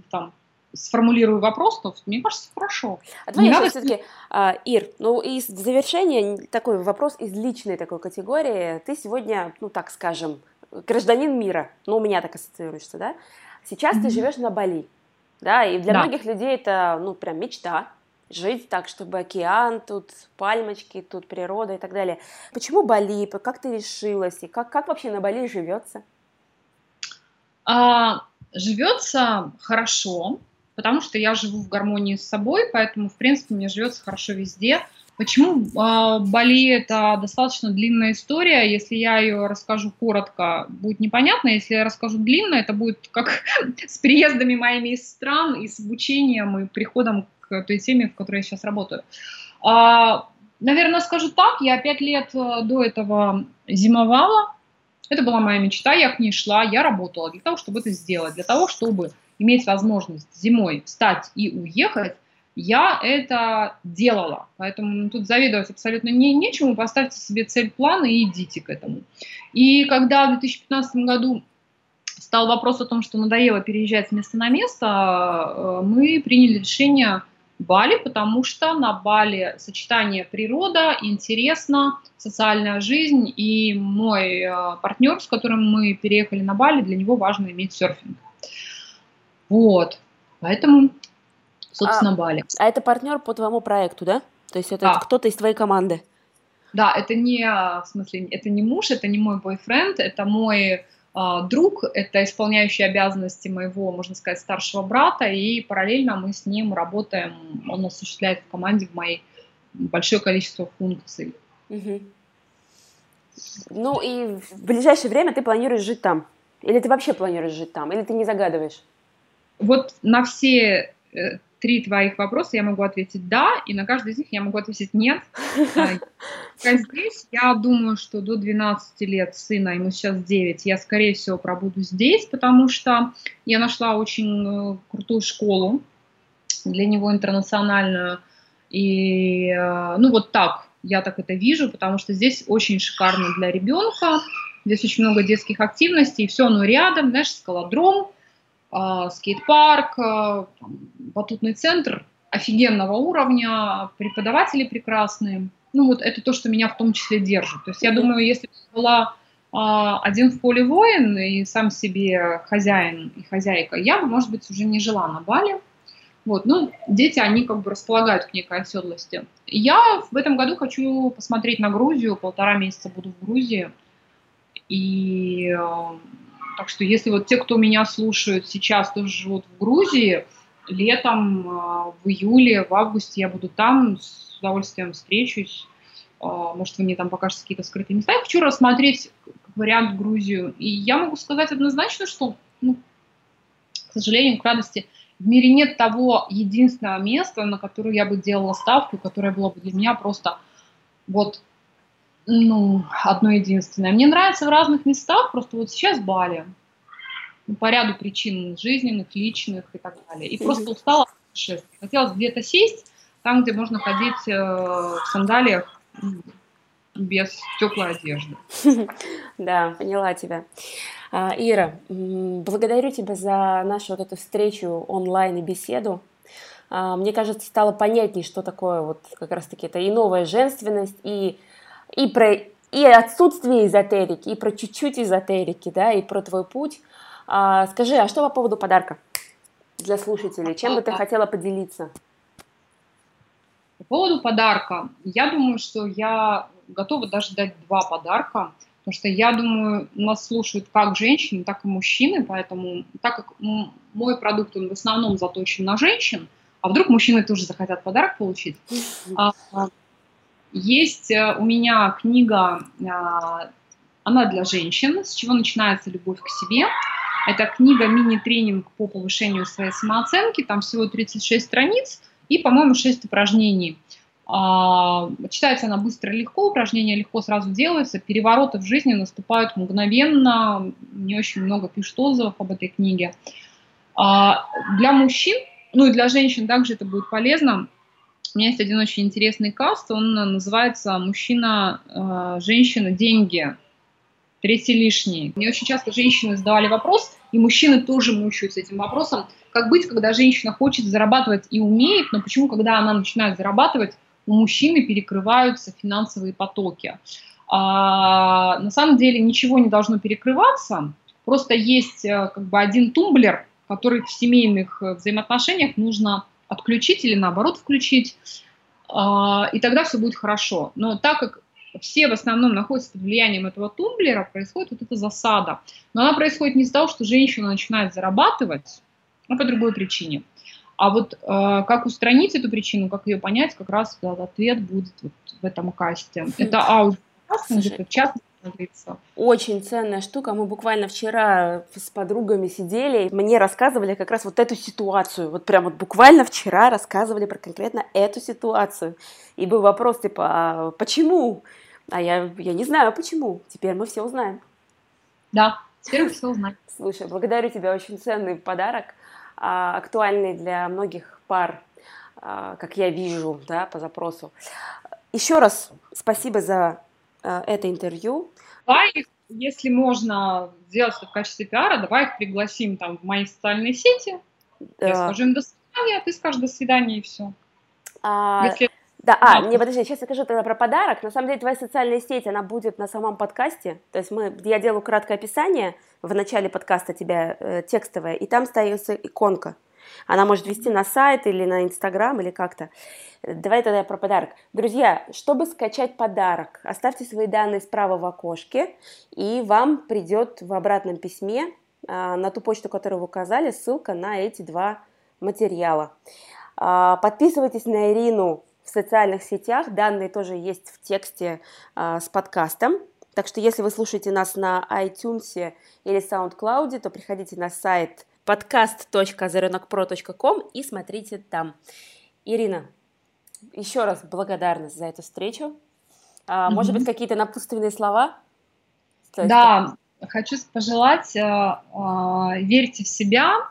там сформулирую вопрос, то мне кажется, хорошо. А давай я все-таки, а, Ир, ну из завершения такой вопрос из личной такой категории. Ты сегодня, ну так скажем, гражданин мира, ну у меня так ассоциируешься, да? Сейчас mm-hmm. ты живешь на Бали, да, и для да. многих людей это, ну прям мечта, жить так, чтобы океан, тут пальмочки, тут природа и так далее. Почему Бали? Как ты решилась? И как, как вообще на Бали живется? А, живется хорошо, потому что я живу в гармонии с собой, поэтому, в принципе, мне живется хорошо везде. Почему э, Бали это достаточно длинная история? Если я ее расскажу коротко, будет непонятно. Если я расскажу длинно, это будет как с приездами моими из стран и с обучением и приходом к той теме, в которой я сейчас работаю. А, наверное, скажу так, я пять лет э, до этого зимовала. Это была моя мечта, я к ней шла, я работала для того, чтобы это сделать, для того, чтобы иметь возможность зимой встать и уехать, я это делала. Поэтому тут завидовать абсолютно не, нечему. Поставьте себе цель, план и идите к этому. И когда в 2015 году стал вопрос о том, что надоело переезжать с места на место, э, мы приняли решение Бали, потому что на Бали сочетание природа, интересно, социальная жизнь, и мой э, партнер, с которым мы переехали на Бали, для него важно иметь серфинг. Вот, поэтому, собственно, а, Бали. А это партнер по твоему проекту, да? То есть это да. кто-то из твоей команды? Да, это не, в смысле, это не муж, это не мой бойфренд, это мой а, друг, это исполняющий обязанности моего, можно сказать, старшего брата, и параллельно мы с ним работаем, он осуществляет в команде в моей большое количество функций. Угу. Ну и в ближайшее время ты планируешь жить там? Или ты вообще планируешь жить там? Или ты не загадываешь? Вот на все э, три твоих вопроса я могу ответить «да», и на каждый из них я могу ответить «нет». А, здесь я думаю, что до 12 лет сына, ему сейчас 9, я, скорее всего, пробуду здесь, потому что я нашла очень э, крутую школу для него интернациональную. И, ну, вот так, я так это вижу, потому что здесь очень шикарно для ребенка, здесь очень много детских активностей, все оно рядом, знаешь, скалодром, скейт-парк, э, батутный центр офигенного уровня, преподаватели прекрасные. Ну вот это то, что меня в том числе держит. То есть я думаю, если бы была э, один в поле воин и сам себе хозяин и хозяйка, я бы, может быть, уже не жила на Бали. Вот, ну, дети, они как бы располагают к некой оседлости. Я в этом году хочу посмотреть на Грузию, полтора месяца буду в Грузии. И так что если вот те, кто меня слушают сейчас, тоже живут в Грузии, летом, э, в июле, в августе я буду там, с удовольствием встречусь. Э, может, вы мне там покажете какие-то скрытые места. Я хочу рассмотреть вариант Грузию. И я могу сказать однозначно, что, ну, к сожалению, к радости, в мире нет того единственного места, на которое я бы делала ставку, которое было бы для меня просто вот ну, одно единственное. Мне нравится в разных местах, просто вот сейчас Бали. Ну, по ряду причин жизненных, личных и так далее. И просто устала от путешествий. Хотелось где-то сесть, там, где можно ходить э, в сандалиях без теплой одежды. Да, поняла тебя. А, Ира, благодарю тебя за нашу вот эту встречу онлайн и беседу. А, мне кажется, стало понятней, что такое вот как раз-таки это и новая женственность, и, и про и отсутствие эзотерики, и про чуть-чуть эзотерики, да, и про твой путь. А, скажи, а что по поводу подарка для слушателей? Чем бы ты хотела поделиться? По поводу подарка, я думаю, что я готова даже дать два подарка. Потому что я думаю, нас слушают как женщины, так и мужчины, поэтому так как мой продукт, он в основном заточен на женщин, а вдруг мужчины тоже захотят подарок получить. Есть э, у меня книга, а, она для женщин, с чего начинается любовь к себе. Это книга мини-тренинг по повышению своей самооценки, там всего 36 страниц и, по-моему, 6 упражнений. А, читается она быстро и легко, упражнения легко сразу делаются, перевороты в жизни наступают мгновенно, не очень много пишут отзывов об этой книге. А, для мужчин, ну и для женщин также это будет полезно. У меня есть один очень интересный каст, он называется «Мужчина, а, женщина, деньги». Третий лишний. Мне очень часто женщины задавали вопрос, и мужчины тоже мучаются этим вопросом, как быть, когда женщина хочет зарабатывать и умеет, но почему, когда она начинает зарабатывать, у мужчины перекрываются финансовые потоки. А, на самом деле ничего не должно перекрываться, просто есть э, как бы один тумблер, который в семейных э, взаимоотношениях нужно отключить или наоборот включить, а, и тогда все будет хорошо. Но так как все в основном находятся под влиянием этого тумблера, происходит вот эта засада. Но она происходит не из-за того, что женщина начинает зарабатывать, а по другой причине. А вот э, как устранить эту причину, как ее понять, как раз да, ответ будет вот в этом касте. Это аудиокаст, где-то час очень ценная штука. Мы буквально вчера с подругами сидели, мне рассказывали как раз вот эту ситуацию. Вот прям вот буквально вчера рассказывали про конкретно эту ситуацию. И был вопрос типа, а почему? А я, я не знаю, почему. Теперь мы все узнаем. Да, теперь мы все узнаем. Слушай, благодарю тебя, очень ценный подарок. А, актуальный для многих пар, а, как я вижу, да, по запросу. Еще раз спасибо за а, это интервью. Давай их, если можно сделать это в качестве пиара, давай их пригласим там в мои социальные сети. Да. Я скажу им до свидания, а ты скажешь до свидания и все. А, если да, а, не, подожди, сейчас я скажу тогда про подарок. На самом деле, твоя социальная сеть, она будет на самом подкасте. То есть мы, я делаю краткое описание в начале подкаста тебя э, текстовое, и там остается иконка. Она может вести на сайт или на Инстаграм или как-то. Давай тогда про подарок. Друзья, чтобы скачать подарок, оставьте свои данные справа в окошке, и вам придет в обратном письме а, на ту почту, которую вы указали, ссылка на эти два материала. А, подписывайтесь на Ирину в социальных сетях. Данные тоже есть в тексте э, с подкастом. Так что если вы слушаете нас на iTunes или SoundCloud, то приходите на сайт podcast.zeronokpro.com и смотрите там. Ирина, еще раз благодарность за эту встречу. А, может быть, какие-то напутственные слова? Да, хочу пожелать, а, а, верьте в себя,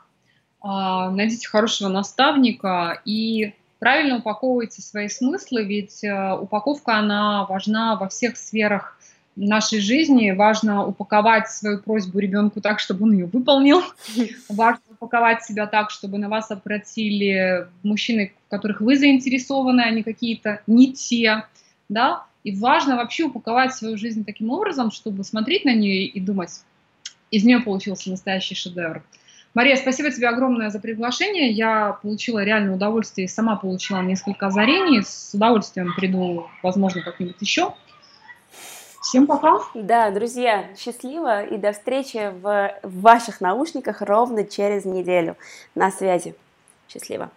а, найдите хорошего наставника и правильно упаковывайте свои смыслы, ведь а, упаковка, она важна во всех сферах нашей жизни. Важно упаковать свою просьбу ребенку так, чтобы он ее выполнил. Важно упаковать себя так, чтобы на вас обратили мужчины, в которых вы заинтересованы, а не какие-то не те. Да? И важно вообще упаковать свою жизнь таким образом, чтобы смотреть на нее и думать, из нее получился настоящий шедевр. Мария, спасибо тебе огромное за приглашение. Я получила реальное удовольствие и сама получила несколько озарений. С удовольствием приду, возможно, как-нибудь еще. Всем пока. Да, друзья, счастливо и до встречи в ваших наушниках ровно через неделю. На связи. Счастливо.